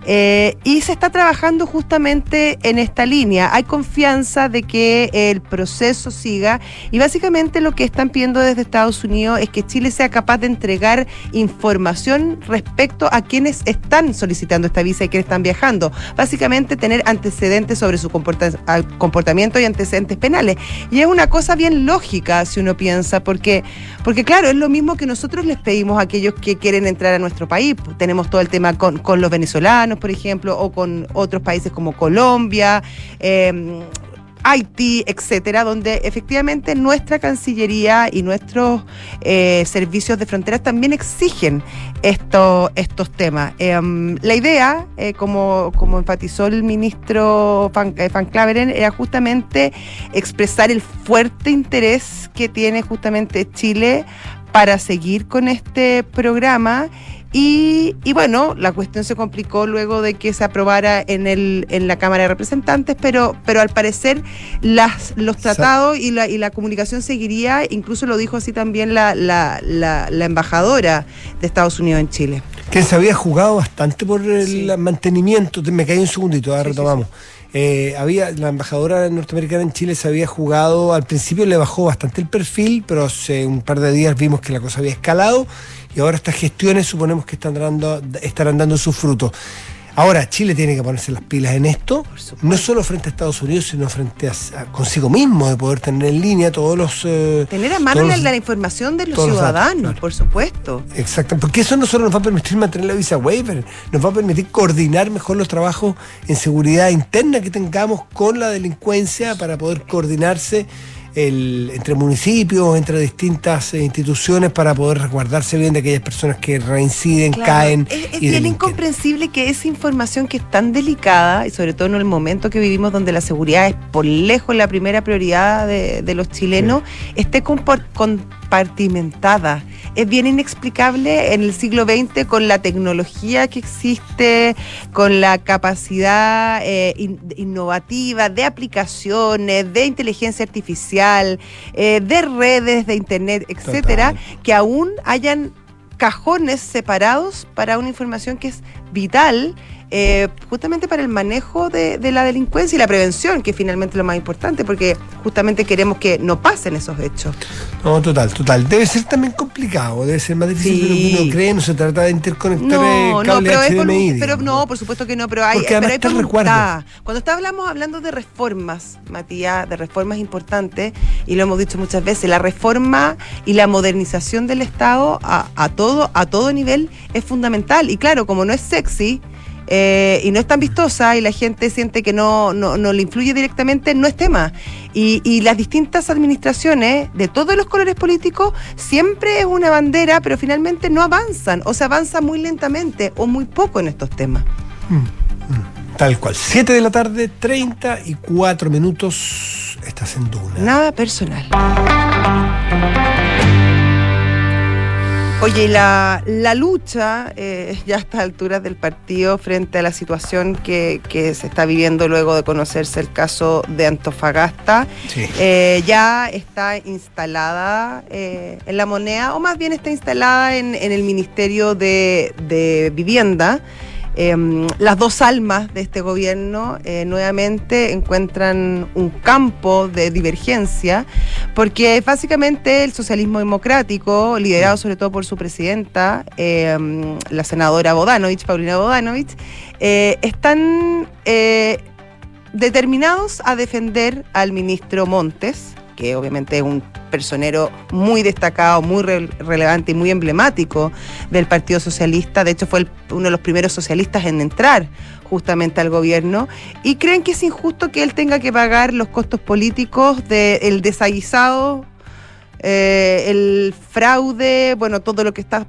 Eh, y se está trabajando justamente en esta línea. Hay confianza de que el proceso siga y básicamente lo que están pidiendo desde Estados Unidos es que Chile sea capaz de entregar información respecto a quienes están solicitando esta visa y quienes están viajando. Básicamente tener antecedentes sobre su comportamiento y antecedentes penales. Y es una cosa bien lógica si uno piensa, porque, porque claro, es lo mismo que nosotros les pedimos a aquellos que quieren entrar a nuestro país. Tenemos todo el tema con, con los venezolanos por ejemplo, o con otros países como Colombia. Em, Haití, etcétera, donde efectivamente nuestra Cancillería y nuestros eh, servicios de fronteras también exigen estos temas. Em, la idea, eh, como, como enfatizó el ministro Van, eh, Claveren, era justamente expresar el fuerte interés que tiene justamente Chile para seguir con este programa y, bueno, la cuestión se complicó luego de que se aprobara en, el, en la Cámara de Representantes, pero, pero al parecer las, los tratados y la, y la comunicación seguiría, incluso lo dijo así también la, la, la, embajadora de Estados Unidos en Chile. Que se había jugado bastante por el mantenimiento, me caí un segundito, ahora retomamos. Eh, había la embajadora norteamericana en Chile se había jugado, al principio le bajó bastante el perfil, pero hace un par de días vimos que la cosa había escalado y ahora estas gestiones suponemos que están dando, estarán dando sus frutos. Ahora, Chile tiene que ponerse las pilas en esto, no solo frente a Estados Unidos, sino frente a, consigo mismo, de poder tener en línea todos los... Eh, tener a mano la, información de los ciudadanos, por supuesto. Exacto, porque eso no solo nos va a permitir mantener la visa waiver, nos va a permitir coordinar mejor los trabajos en seguridad interna que tengamos con la delincuencia para poder coordinarse el, entre municipios, entre distintas eh, instituciones para poder resguardarse bien de aquellas personas que reinciden, caen. Es, bien incomprensible que esa información que es tan delicada, y sobre todo en el momento que vivimos donde la seguridad es por lejos la primera prioridad de, los chilenos, esté compartimentada. Es bien inexplicable en el siglo XX con la tecnología que existe, con la capacidad eh, innovativa de aplicaciones, de inteligencia artificial, eh, de redes de internet, etcétera, que aún hayan cajones separados para una información que es vital eh, justamente para el manejo de, la delincuencia y la prevención, que finalmente es lo más importante, porque justamente queremos que no pasen esos hechos. No, total, total. Debe ser también complicado, debe ser más difícil de lo que uno cree, no se trata de interconectar no, no, pero HDMI. pero no, por supuesto que no, pero hay, pero hay Cuando estábamos hablando de reformas, Matías, de reformas importantes, y lo hemos dicho muchas veces, la reforma y la modernización del Estado a, a todo, a todo nivel es fundamental. Y claro, como no es sexy, eh, y no es tan vistosa y la gente siente que no, no, no le influye directamente, no es tema. Y, y, las distintas administraciones de todos los colores políticos siempre es una bandera, pero finalmente no avanzan, o se avanza muy lentamente o muy poco en estos temas. Mm, mm. Tal cual. 7 de la tarde, 34 minutos. Estás en Duna. Nada personal. Oye, la, la lucha eh, ya a estas alturas del partido frente a la situación que, que, se está viviendo luego de conocerse el caso de Antofagasta, sí. eh, ya está instalada eh, en la moneda, o más bien está instalada en, en el Ministerio de, de Vivienda. Eh, las dos almas de este gobierno eh, nuevamente encuentran un campo de divergencia, porque básicamente el socialismo democrático, liderado sobre todo por su presidenta, eh, la senadora Bodanovich, Paulina Bodanovich, están determinados a defender al ministro Montes, que obviamente es un personero muy destacado, muy re relevante y muy emblemático del Partido Socialista. De hecho, fue uno de los primeros socialistas en entrar justamente al gobierno. Y creen que es injusto que él tenga que pagar los costos políticos del de desaguisado, eh, el fraude, bueno, todo lo que está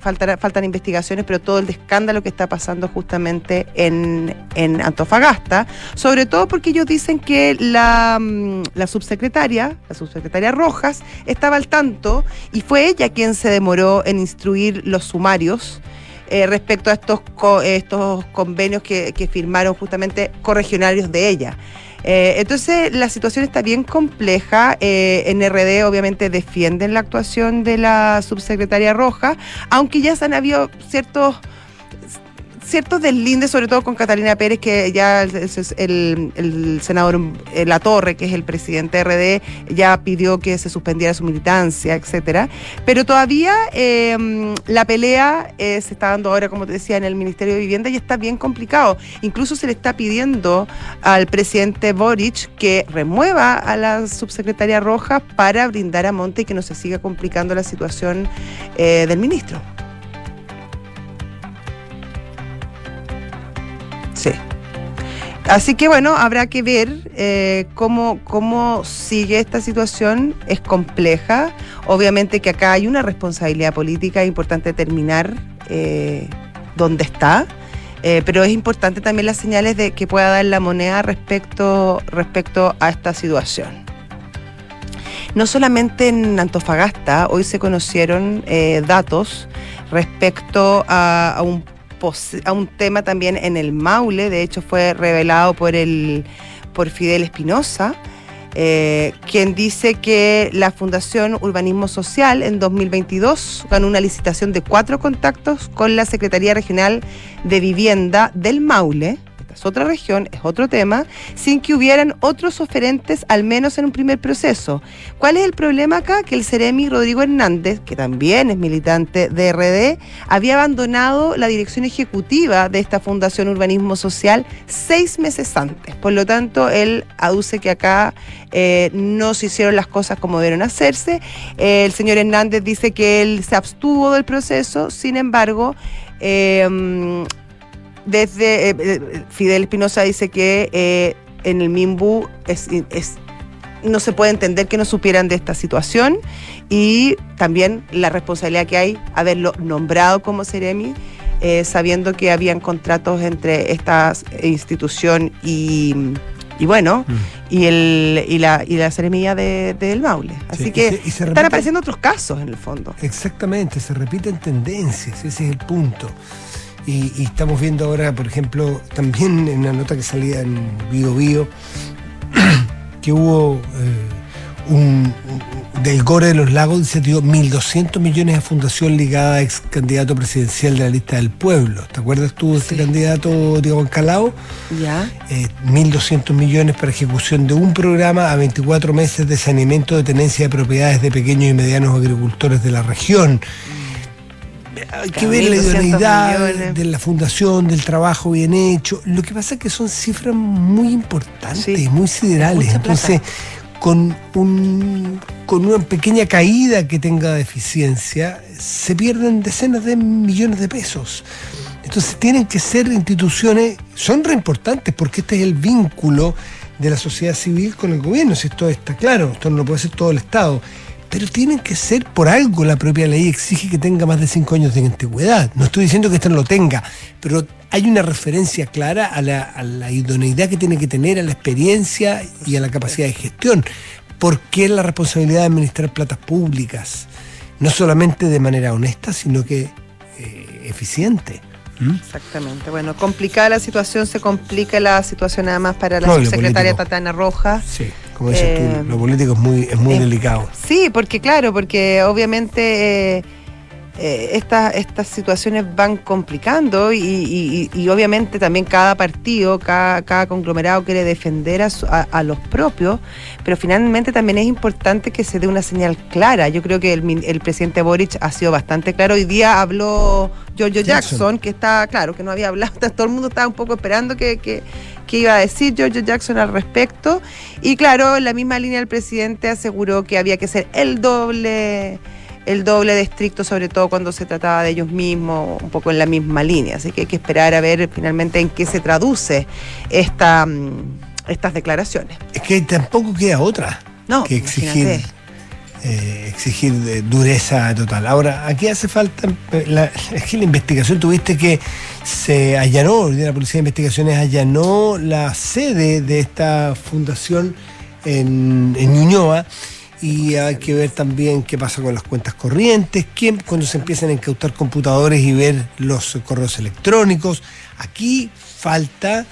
faltan, faltan investigaciones, pero todo el escándalo que está pasando justamente en, en Antofagasta, sobre todo porque ellos dicen que la, la subsecretaria, la subsecretaria Rojas, estaba al tanto y fue ella quien se demoró en instruir los sumarios. Eh, respecto a estos, estos convenios que, que firmaron justamente corregionarios de ella. Eh, entonces la situación está bien compleja. Eh, en RD obviamente defienden la actuación de la subsecretaria Roja, aunque ya se han habido ciertos ciertos deslindes, sobre todo con Catalina Pérez, que ya el, senador eh, La Torre, que es el presidente de RD, ya pidió que se suspendiera su militancia, etcétera. Pero todavía eh, la pelea eh, se está dando ahora, como te decía, en el Ministerio de Vivienda y está bien complicado. Incluso se le está pidiendo al presidente Boric que remueva a la subsecretaria Roja para brindar a Monte y que no se siga complicando la situación eh, del ministro. Sí. Así que bueno, habrá que ver eh, cómo, cómo sigue esta situación. Es compleja. Obviamente que acá hay una responsabilidad política, es importante determinar eh, dónde está. Eh, pero es importante también las señales de que pueda dar la moneda respecto, respecto a esta situación. No solamente en Antofagasta, hoy se conocieron eh, datos respecto a, a un a un tema también en el Maule, de hecho fue revelado por, el, por Fidel Espinosa, eh, quien dice que la Fundación Urbanismo Social en 2022 ganó una licitación de cuatro contactos con la Secretaría Regional de Vivienda del Maule es otra región, es otro tema, sin que hubieran otros oferentes, al menos en un primer proceso. ¿Cuál es el problema acá? Que el Ceremi Rodrigo Hernández, que también es militante de RD, había abandonado la dirección ejecutiva de esta Fundación Urbanismo Social seis meses antes. Por lo tanto, él aduce que acá eh, no se hicieron las cosas como debieron hacerse. Eh, el señor Hernández dice que él se abstuvo del proceso, sin embargo, eh, desde eh, Fidel Espinosa dice que eh, en el MIMBU es, es, no se puede entender que no supieran de esta situación y también la responsabilidad que hay haberlo nombrado como Ceremi, eh, sabiendo que habían contratos entre esta institución y, y bueno, mm. y, el, y, la, y la Ceremía del de, de Maule. Así sí, que y se, y se están apareciendo otros casos en el fondo. Exactamente, se repiten tendencias, ese es el punto. Y, y, estamos viendo ahora, por ejemplo, también *laughs* en una nota que salía en Bio Bio, *clears throat* que hubo eh, un, del Gore de los Lagos, se dio 1.200 millones a fundación ligada a ex candidato presidencial de la lista del pueblo. ¿Te acuerdas tú de sí. este candidato, Diego Encalao? Ya. Eh, 1.200 millones para ejecución de un programa a 24 meses de saneamiento de tenencia de propiedades de pequeños y medianos agricultores de la región. Mm hay que ver la idoneidad de la fundación, del trabajo bien hecho. Lo que pasa es que son cifras muy importantes, sí. muy siderales. Entonces, con, un, con una pequeña caída que tenga deficiencia, se pierden decenas de millones de pesos. Entonces tienen que ser instituciones, son re importantes porque este es el vínculo de la sociedad civil con el gobierno, si esto está claro, esto no lo puede hacer todo el Estado. Pero tienen que ser por algo, la propia ley exige que tenga más de cinco años de antigüedad. No estoy diciendo que esto no lo tenga, pero hay una referencia clara a la, a la idoneidad que tiene que tener, a la experiencia y a la capacidad de gestión. Porque es la responsabilidad de administrar platas públicas, no solamente de manera honesta, sino que eh, eficiente. ¿Mm? Exactamente. Bueno, complicada la situación, se complica la situación además para la subsecretaria político. Tatana Rojas. Sí, como dices Eh, tú, lo político es muy, es muy eh, delicado. Sí, porque claro, porque obviamente eh, eh, estas, estas situaciones van complicando y, y- y- obviamente también cada partido, cada, cada conglomerado quiere defender a, su- a- a los propios, pero finalmente también es importante que se dé una señal clara. Yo creo que el, el presidente Boric ha sido bastante claro. Hoy día habló Giorgio Jackson. Jackson, que está, claro, que no había hablado, *laughs* todo el mundo estaba un poco esperando que, que, que iba a decir Giorgio Jackson al respecto. Y claro, en la misma línea el presidente aseguró que había que ser el doble, el doble de estricto, sobre todo cuando se trataba de ellos mismos, un poco en la misma línea. Así que hay que esperar a ver finalmente en qué se traduce esta, mm, estas declaraciones. Es que tampoco queda otra No, que exigir. Eh, exigir dureza total. Ahora, aquí hace falta, eh, la- es que la investigación, tuviste que se allanó, la Policía de Investigaciones allanó la sede de esta fundación en, en Ñuñoa y hay que ver también qué pasa con las cuentas corrientes, quién, cuando se empiezan a incautar computadores y ver los correos electrónicos. Aquí falta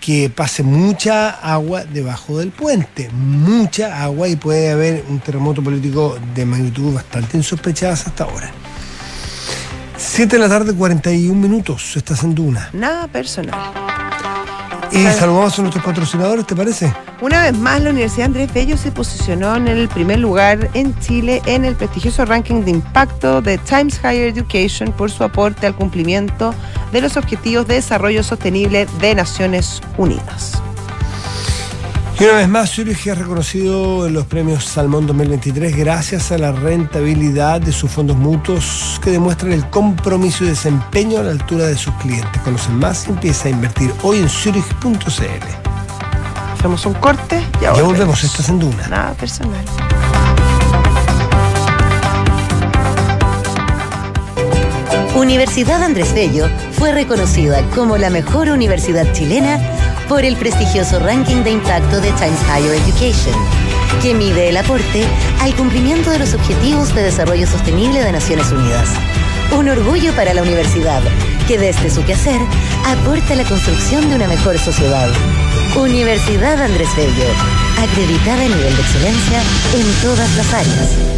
que pase mucha agua debajo del puente, mucha agua y puede haber un terremoto político de magnitud bastante insospechada hasta ahora. 7 de la tarde, 41 minutos, estás en Duna. Nada personal. Y saludamos a nuestros patrocinadores, ¿te parece? Una vez más, la Universidad Andrés Bello se posicionó en el primer lugar en Chile en el prestigioso ranking de impacto de Times Higher Education por su aporte al cumplimiento de los Objetivos de Desarrollo Sostenible de Naciones Unidas. Y una vez más, Zurich es reconocido en los premios Salmón 2023 gracias a la rentabilidad de sus fondos mutuos que demuestran el compromiso y desempeño a la altura de sus clientes. Conocen más y empieza a invertir hoy en Zurich.cl. Hacemos un corte y Ya volvemos, estás en Duna. Nada personal. Universidad Andrés Bello fue reconocida como la mejor universidad chilena por el prestigioso ranking de impacto de Times Higher Education, que mide el aporte al cumplimiento de los Objetivos de Desarrollo Sostenible de Naciones Unidas. Un orgullo para la universidad, que desde su quehacer aporta la construcción de una mejor sociedad. Universidad Andrés Bello, acreditada a nivel de excelencia en todas las áreas.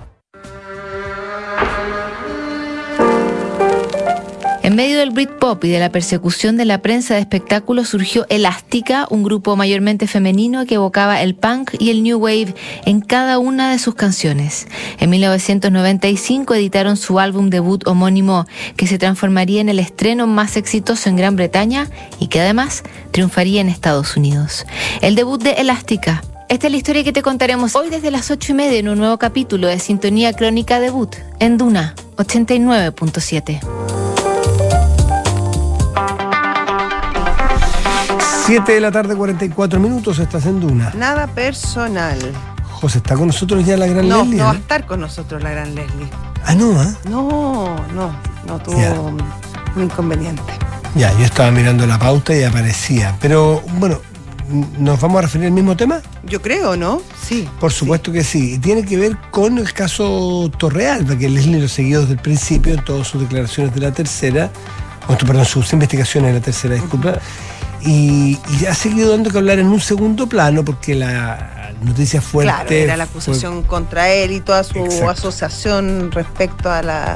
En medio del Britpop y de la persecución de la prensa de espectáculos surgió Elástica, un grupo mayormente femenino que evocaba el punk y el new wave en cada una de sus canciones. En 1995 editaron su álbum debut homónimo, que se transformaría en el estreno más exitoso en Gran Bretaña y que además triunfaría en Estados Unidos. El debut de Elástica Esta es la historia que te contaremos hoy desde las ocho y media en un nuevo capítulo de Sintonía Crónica Debut en Duna 89.7. 7 de la tarde, 44 minutos, estás en Duna. Nada personal. José, ¿está con nosotros ya la gran No, Leslie? no va a ¿eh? estar con nosotros la gran Leslie. Ah, no, ¿ah? No, no, no tuvo un inconveniente. Ya, yo estaba mirando la pauta y aparecía. Pero, bueno, ¿nos vamos a referir al mismo tema? Yo creo, ¿no? Sí. Por supuesto que sí. Y tiene que ver con el caso Torrealba, que Leslie lo siguió desde el principio en todas sus declaraciones de la tercera, o, perdón, sus investigaciones de la tercera, disculpa. Y, y ha seguido dando que hablar en un segundo plano porque la noticia fuerte. Claro, era la fue- acusación contra él y toda su Exacto. asociación respecto a, la-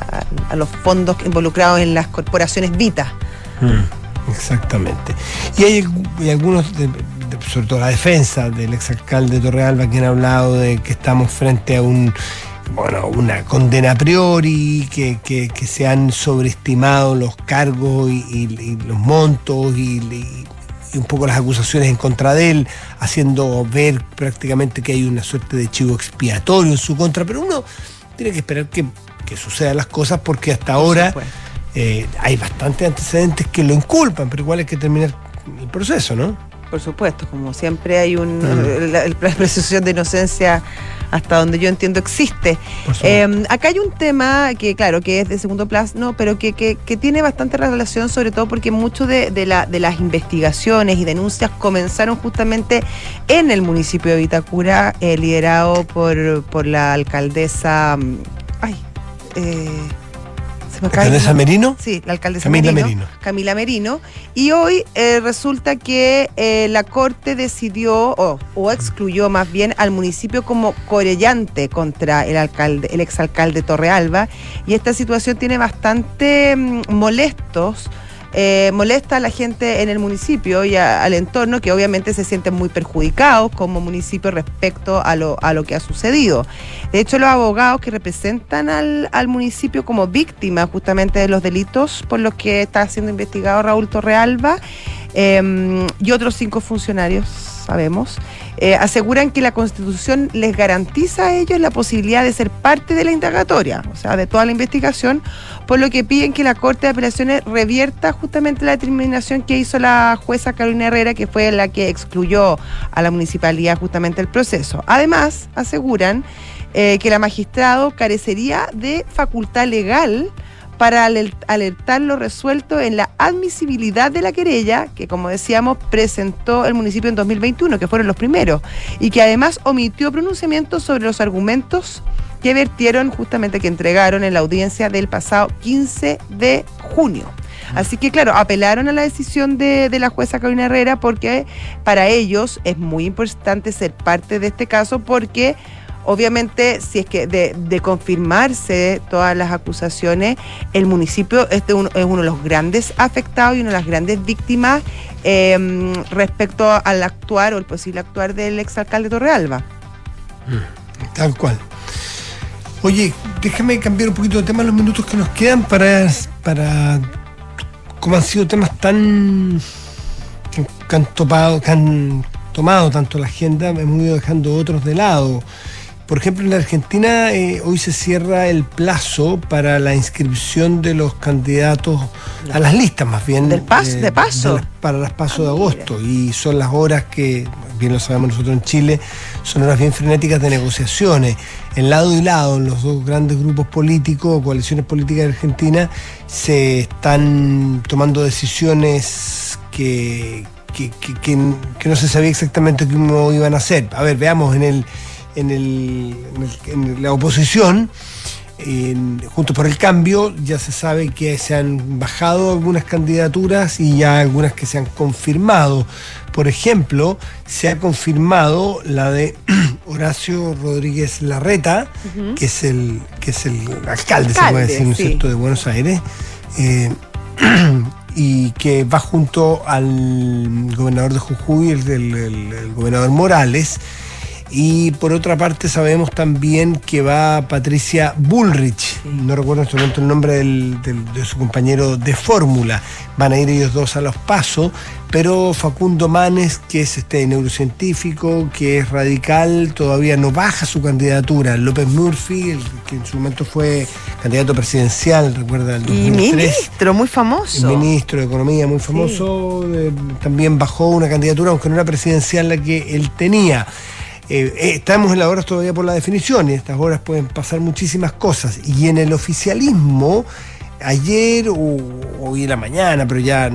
a- los fondos involucrados en las corporaciones Vita. Mm, exactamente. Y hay, hay algunos, de- de- sobre todo la defensa del exalcalde Torrealba, que han hablado de que estamos frente a un bueno, una condena a priori, que, que- que se han sobreestimado los cargos y, y- y los montos y un poco las acusaciones en contra de él, haciendo ver prácticamente que hay una suerte de chivo expiatorio en su contra, pero uno tiene que esperar que, que sucedan las cosas porque hasta ahora eh, hay bastantes antecedentes que lo inculpan, pero igual hay que terminar el proceso, ¿no? Por supuesto, como siempre hay un Mm. la, la presunción de inocencia hasta donde yo entiendo existe. Eh, acá hay un tema que, claro, que es de segundo plano, pero que, que- que tiene bastante relación, sobre todo porque muchas de, de la- de las investigaciones y denuncias comenzaron justamente en el municipio de Vitacura, eh, liderado por, por la alcaldesa. mm, Ay, eh, se me acaba el ¿Alcaldesa nombre. Merino? Sí, la alcaldesa Camila Merino, Merino. Camila Merino. Y hoy eh, resulta que eh, la Corte decidió, o, o excluyó más bien, al municipio como corellante contra el alcalde, el exalcalde Torrealba. Y esta situación tiene bastante mm, molestos. Eh, molesta a la gente en el municipio y al entorno que obviamente se sienten muy perjudicados como municipio respecto a lo, a lo que ha sucedido. De hecho, los abogados que representan al, al municipio como víctima justamente de los delitos por los que está siendo investigado Raúl Torrealba eh, y otros cinco funcionarios, sabemos, eh, aseguran que la Constitución les garantiza a ellos la posibilidad de ser parte de la indagatoria, o sea, de toda la investigación, por lo que piden que la Corte de Apelaciones revierta justamente la determinación que hizo la jueza Carolina Herrera, que fue la que excluyó a la municipalidad justamente el proceso. Además, aseguran eh, que la magistrado carecería de facultad legal para aler- alertar lo resuelto en la admisibilidad de la querella, que como decíamos presentó el municipio en 2021, que fueron los primeros, y que además omitió pronunciamientos sobre los argumentos que vertieron justamente, que entregaron en la audiencia del pasado 15 de junio. Así que, claro, apelaron a la decisión de, de la jueza Carolina Herrera porque para ellos es muy importante ser parte de este caso porque obviamente si es que de, confirmarse todas las acusaciones, el municipio es, de uno, es uno de los grandes afectados y una de las grandes víctimas eh, respecto al actuar o el posible actuar del exalcalde Torrealba. Tal cual. Oye, déjame cambiar un poquito de tema los minutos que nos quedan para, para cómo han sido temas tan que, han que han tomado tanto la agenda, hemos ido dejando otros de lado. Por ejemplo, en la Argentina eh, hoy se cierra el plazo para la inscripción de los candidatos a las listas, más bien. Del pas- eh, de paso. las- para las pasos de Ah, agosto. Y son las horas que, bien lo sabemos nosotros en Chile, son horas bien frenéticas de negociaciones. En lado y lado, en los dos grandes grupos políticos o coaliciones políticas de Argentina, se están tomando decisiones que, que, que- que- que no se sabía exactamente cómo iban a hacer. A ver, veamos en el en, el, en, la oposición, en- Juntos por el Cambio, ya se sabe que se han bajado algunas candidaturas y ya algunas que se han confirmado. Por ejemplo, se ha confirmado la de *clears throat* Horacio Rodríguez Larreta, que es el que es el alcalde, se puede decir, ¿no es sí. cierto?, de Buenos Aires. eh, *clears throat* y que va junto al gobernador de Jujuy, el, el- el- el gobernador Morales, Y por otra parte sabemos también que va Patricia Bullrich, no recuerdo en este momento el nombre del- del- de su compañero de fórmula. Van a ir ellos dos a los pasos, pero Facundo Manes, que es este neurocientífico, que es radical, todavía no baja su candidatura. López Murphy, el que en su momento fue candidato presidencial, recuerda, el Y 2003. ministro, muy famoso. El ministro de Economía muy famoso eh, también bajó una candidatura, aunque no era presidencial la que él tenía. Eh, eh, estamos en las horas todavía por la definición y en estas horas pueden pasar muchísimas cosas. Y en el oficialismo, ayer o hoy en la mañana, pero ya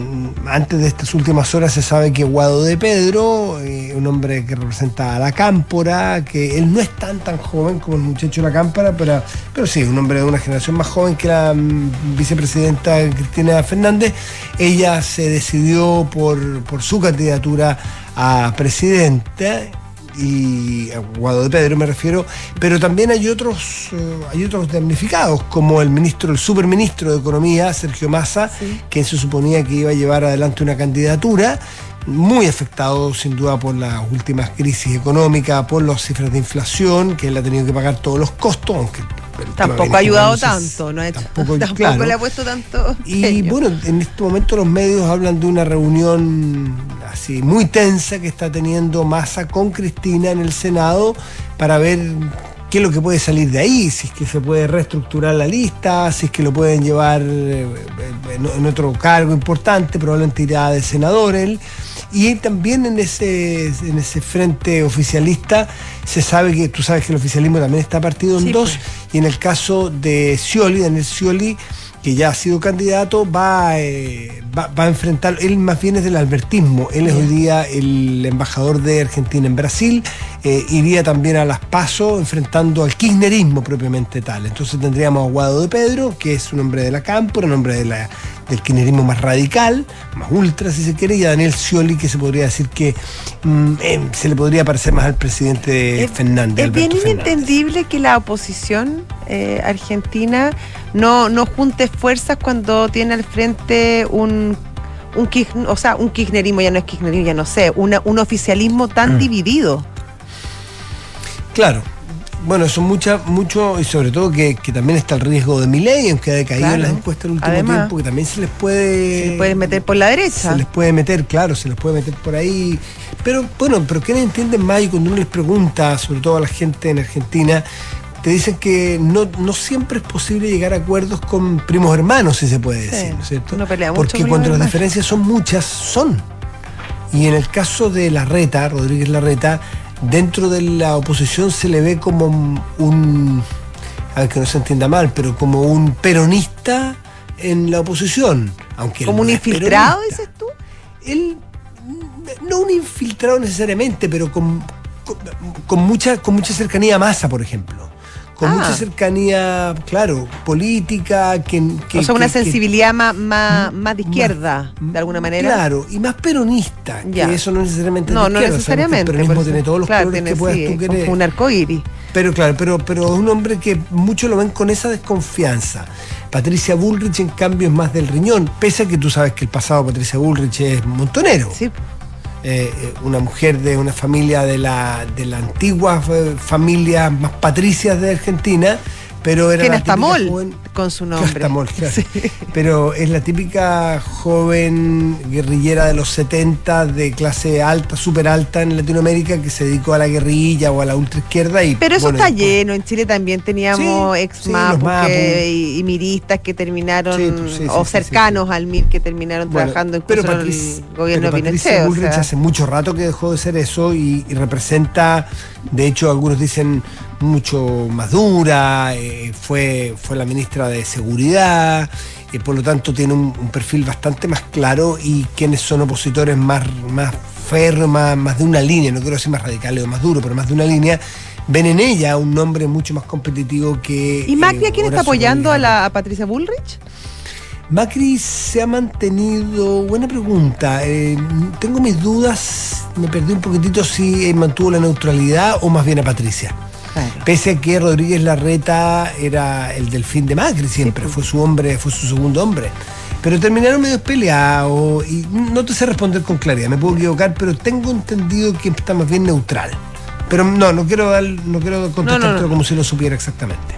antes de estas últimas horas se sabe que Guado de Pedro, eh, un hombre que representa a la Cámpora, que él no es tan tan joven como el muchacho de la Cámpora, pero, pero sí, un hombre de una generación más joven que la mm, vicepresidenta Cristina Fernández, ella se decidió por, por su candidatura a presidenta y a Guado de Pedro me refiero, pero también hay otros, eh, hay otros damnificados, como el ministro, el superministro de Economía, Sergio Massa, que se suponía que iba a llevar adelante una candidatura, muy afectado sin duda por las últimas crisis económicas, por las cifras de inflación, que él ha tenido que pagar todos los costos, aunque Tampoco ha ayudado tanto, ¿no? ha hecho- tampoco, *laughs* tampoco claro. le ha puesto tanto. Y bueno, en este momento los medios hablan de una reunión así muy tensa que está teniendo Massa con Cristina en el Senado para ver qué es lo que puede salir de ahí, si es que se puede reestructurar la lista, si es que lo pueden llevar eh, en, en otro cargo importante, probablemente irá de senador él. Y también en ese, en ese frente oficialista se sabe que, tú sabes que el oficialismo también está partido en Sí, dos, pues. y en el caso de Scioli, Daniel Scioli, que ya ha sido candidato, va, eh, va, va a enfrentar, él más bien es del albertismo, él es hoy día el embajador de Argentina en Brasil, eh, iría también a las PASO enfrentando al kirchnerismo propiamente tal. Entonces tendríamos a Guado de Pedro, que es un hombre de la campo, un hombre de la, del kirchnerismo más radical, más ultra si se quiere, y a Daniel Scioli, que se podría decir que mm, eh, se le podría parecer más al presidente Fernández. Es bien Fernández. inentendible que la oposición eh, argentina no, no junte fuerzas cuando tiene al frente un, un, o sea, un kirchnerismo, ya no es kirchnerismo, ya no sé, una- un oficialismo tan Mm. dividido. Claro. Bueno, son muchas, mucho, y sobre todo que, que también está el riesgo de mi ley, aunque ha decaído en Claro. las encuestas en el último Además. tiempo, que también se les puede. Se le puede meter por la derecha. Se les puede meter, claro, se les puede meter por ahí. Pero bueno, pero ¿quiénes entienden más? Y cuando uno les pregunta, sobre todo a la gente en Argentina, te dicen que no, no siempre es posible llegar a acuerdos con primos hermanos, si se puede decir, Sí, ¿no es cierto? uno pelea mucho Porque cuando las diferencias son muchas, son. Y en el caso de Larreta, Rodríguez Larreta, dentro de la oposición se le ve como un, a ver que no se entienda mal, pero como un peronista en la oposición. Aunque Como un infiltrado, dices tú. Él, no un infiltrado necesariamente, pero con, con, con mucha, con mucha cercanía a Massa, por ejemplo. Con Ah. mucha cercanía, claro, política, que, que- o sea, una que- que- sensibilidad más, más, más de izquierda, de alguna manera. Claro, y más peronista, Ya. que eso no necesariamente es No, de no izquierda, sabemos que necesariamente. El peronismo tiene todos los claro, colores tiene, que puedas sí, tú es querer. un arcoíris. Pero claro, pero, pero es un hombre que muchos lo ven con esa desconfianza. Patricia Bullrich, en cambio, es más del riñón, pese a que tú sabes que el pasado de Patricia Bullrich es montonero. Sí. Eh, eh, una mujer de una familia de la, de la antigua eh, familia más patricias de Argentina, pero era Tiene hasta mol joven- con su nombre. hasta mol, *laughs* claro. Pero es la típica joven guerrillera de los 70 de clase alta, súper alta en Latinoamérica que se dedicó a la guerrilla o a la ultraizquierda. Y, Pero eso bueno, está lleno. En Chile también teníamos Sí, ex sí, Mapu que- y, y miristas que terminaron, Sí, pues, sí, o sí, sí, cercanos al MIR que terminaron Bueno, trabajando incluso pero en Patricia- el gobierno pero Pinochet. o sea. hace mucho rato que dejó de ser eso y, y representa, de hecho algunos dicen mucho más dura, eh, fue, fue la ministra de Seguridad, y por lo tanto tiene un, un perfil bastante más claro y quienes son opositores más, más férreos, más, más de una línea, no quiero decir más radicales o más duro, pero más de una línea, ven en ella un nombre mucho más competitivo que... ¿Y Macri a quién está apoyando a, la, a Patricia Bullrich? Macri se ha mantenido, buena pregunta, eh, tengo mis dudas, me perdí un poquitito si eh, mantuvo la neutralidad o más bien a Patricia. Pese a que Rodríguez Larreta era el delfín de Macri siempre, fue su hombre, fue su segundo hombre. Pero terminaron medio peleados y no te sé responder con claridad, me puedo equivocar, pero tengo entendido que está más bien neutral. Pero no, no quiero dar, no quiero contestártelo no, no. como si lo supiera exactamente.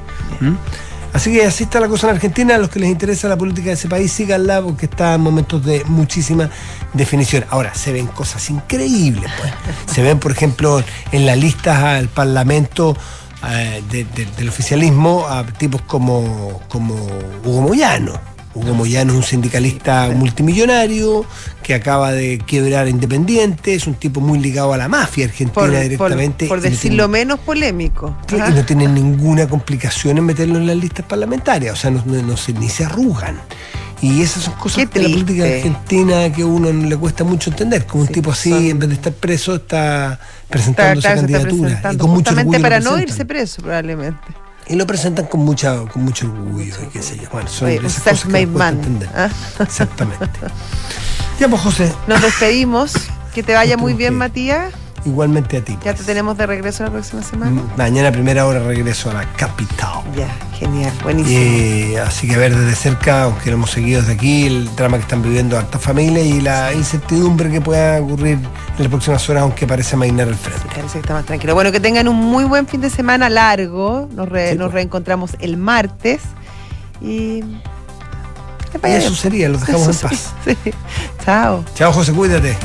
Así que así está la cosa en Argentina. A los que les interesa la política de ese país, síganla porque está en momentos de muchísima definición. Ahora, se ven cosas increíbles. Pues. Se ven, por ejemplo, en las listas al Parlamento eh, de- de- del oficialismo a tipos como, como Hugo Moyano. Hugo Moyano es un sindicalista multimillonario que acaba de quebrar Independiente, es un tipo muy ligado a la mafia argentina Por, por, directamente. por no decirlo tiene- menos polémico. Ajá. y no tienen ninguna complicación en meterlo en las listas parlamentarias, o sea, no, no- no se, ni se arrugan. Y esas son cosas de la política argentina que a uno le cuesta mucho entender. Como un tipo así, son- en vez de estar preso, está Está- presentando claro, está candidatura. Y con mucho justamente orgullo para no irse preso, probablemente. Y lo presentan con, mucha, con mucho orgullo, y qué sé yo. Bueno, son Oye, esas cosas que cuesta man. entender. ¿ah? Exactamente. ya, pues, José, Nos despedimos. Que te vaya muy bien, que. Matías. Igualmente a ti. Ya te pues. tenemos de regreso la próxima semana. Mañana a primera hora regreso a la capital. Ya, genial, buenísimo. Eh, así que ver desde cerca, aunque lo hemos seguido desde aquí, el drama que están viviendo hartas familias y la incertidumbre que pueda ocurrir en las próximas horas, aunque parece mainar el frente. Parece que está más tranquilo. Bueno, que tengan un muy buen fin de semana largo. Nos, re- Sí, nos pues. reencontramos el martes. Y. eso sería, los dejamos en paz. *laughs* sí. Chao. Chao, José, cuídate.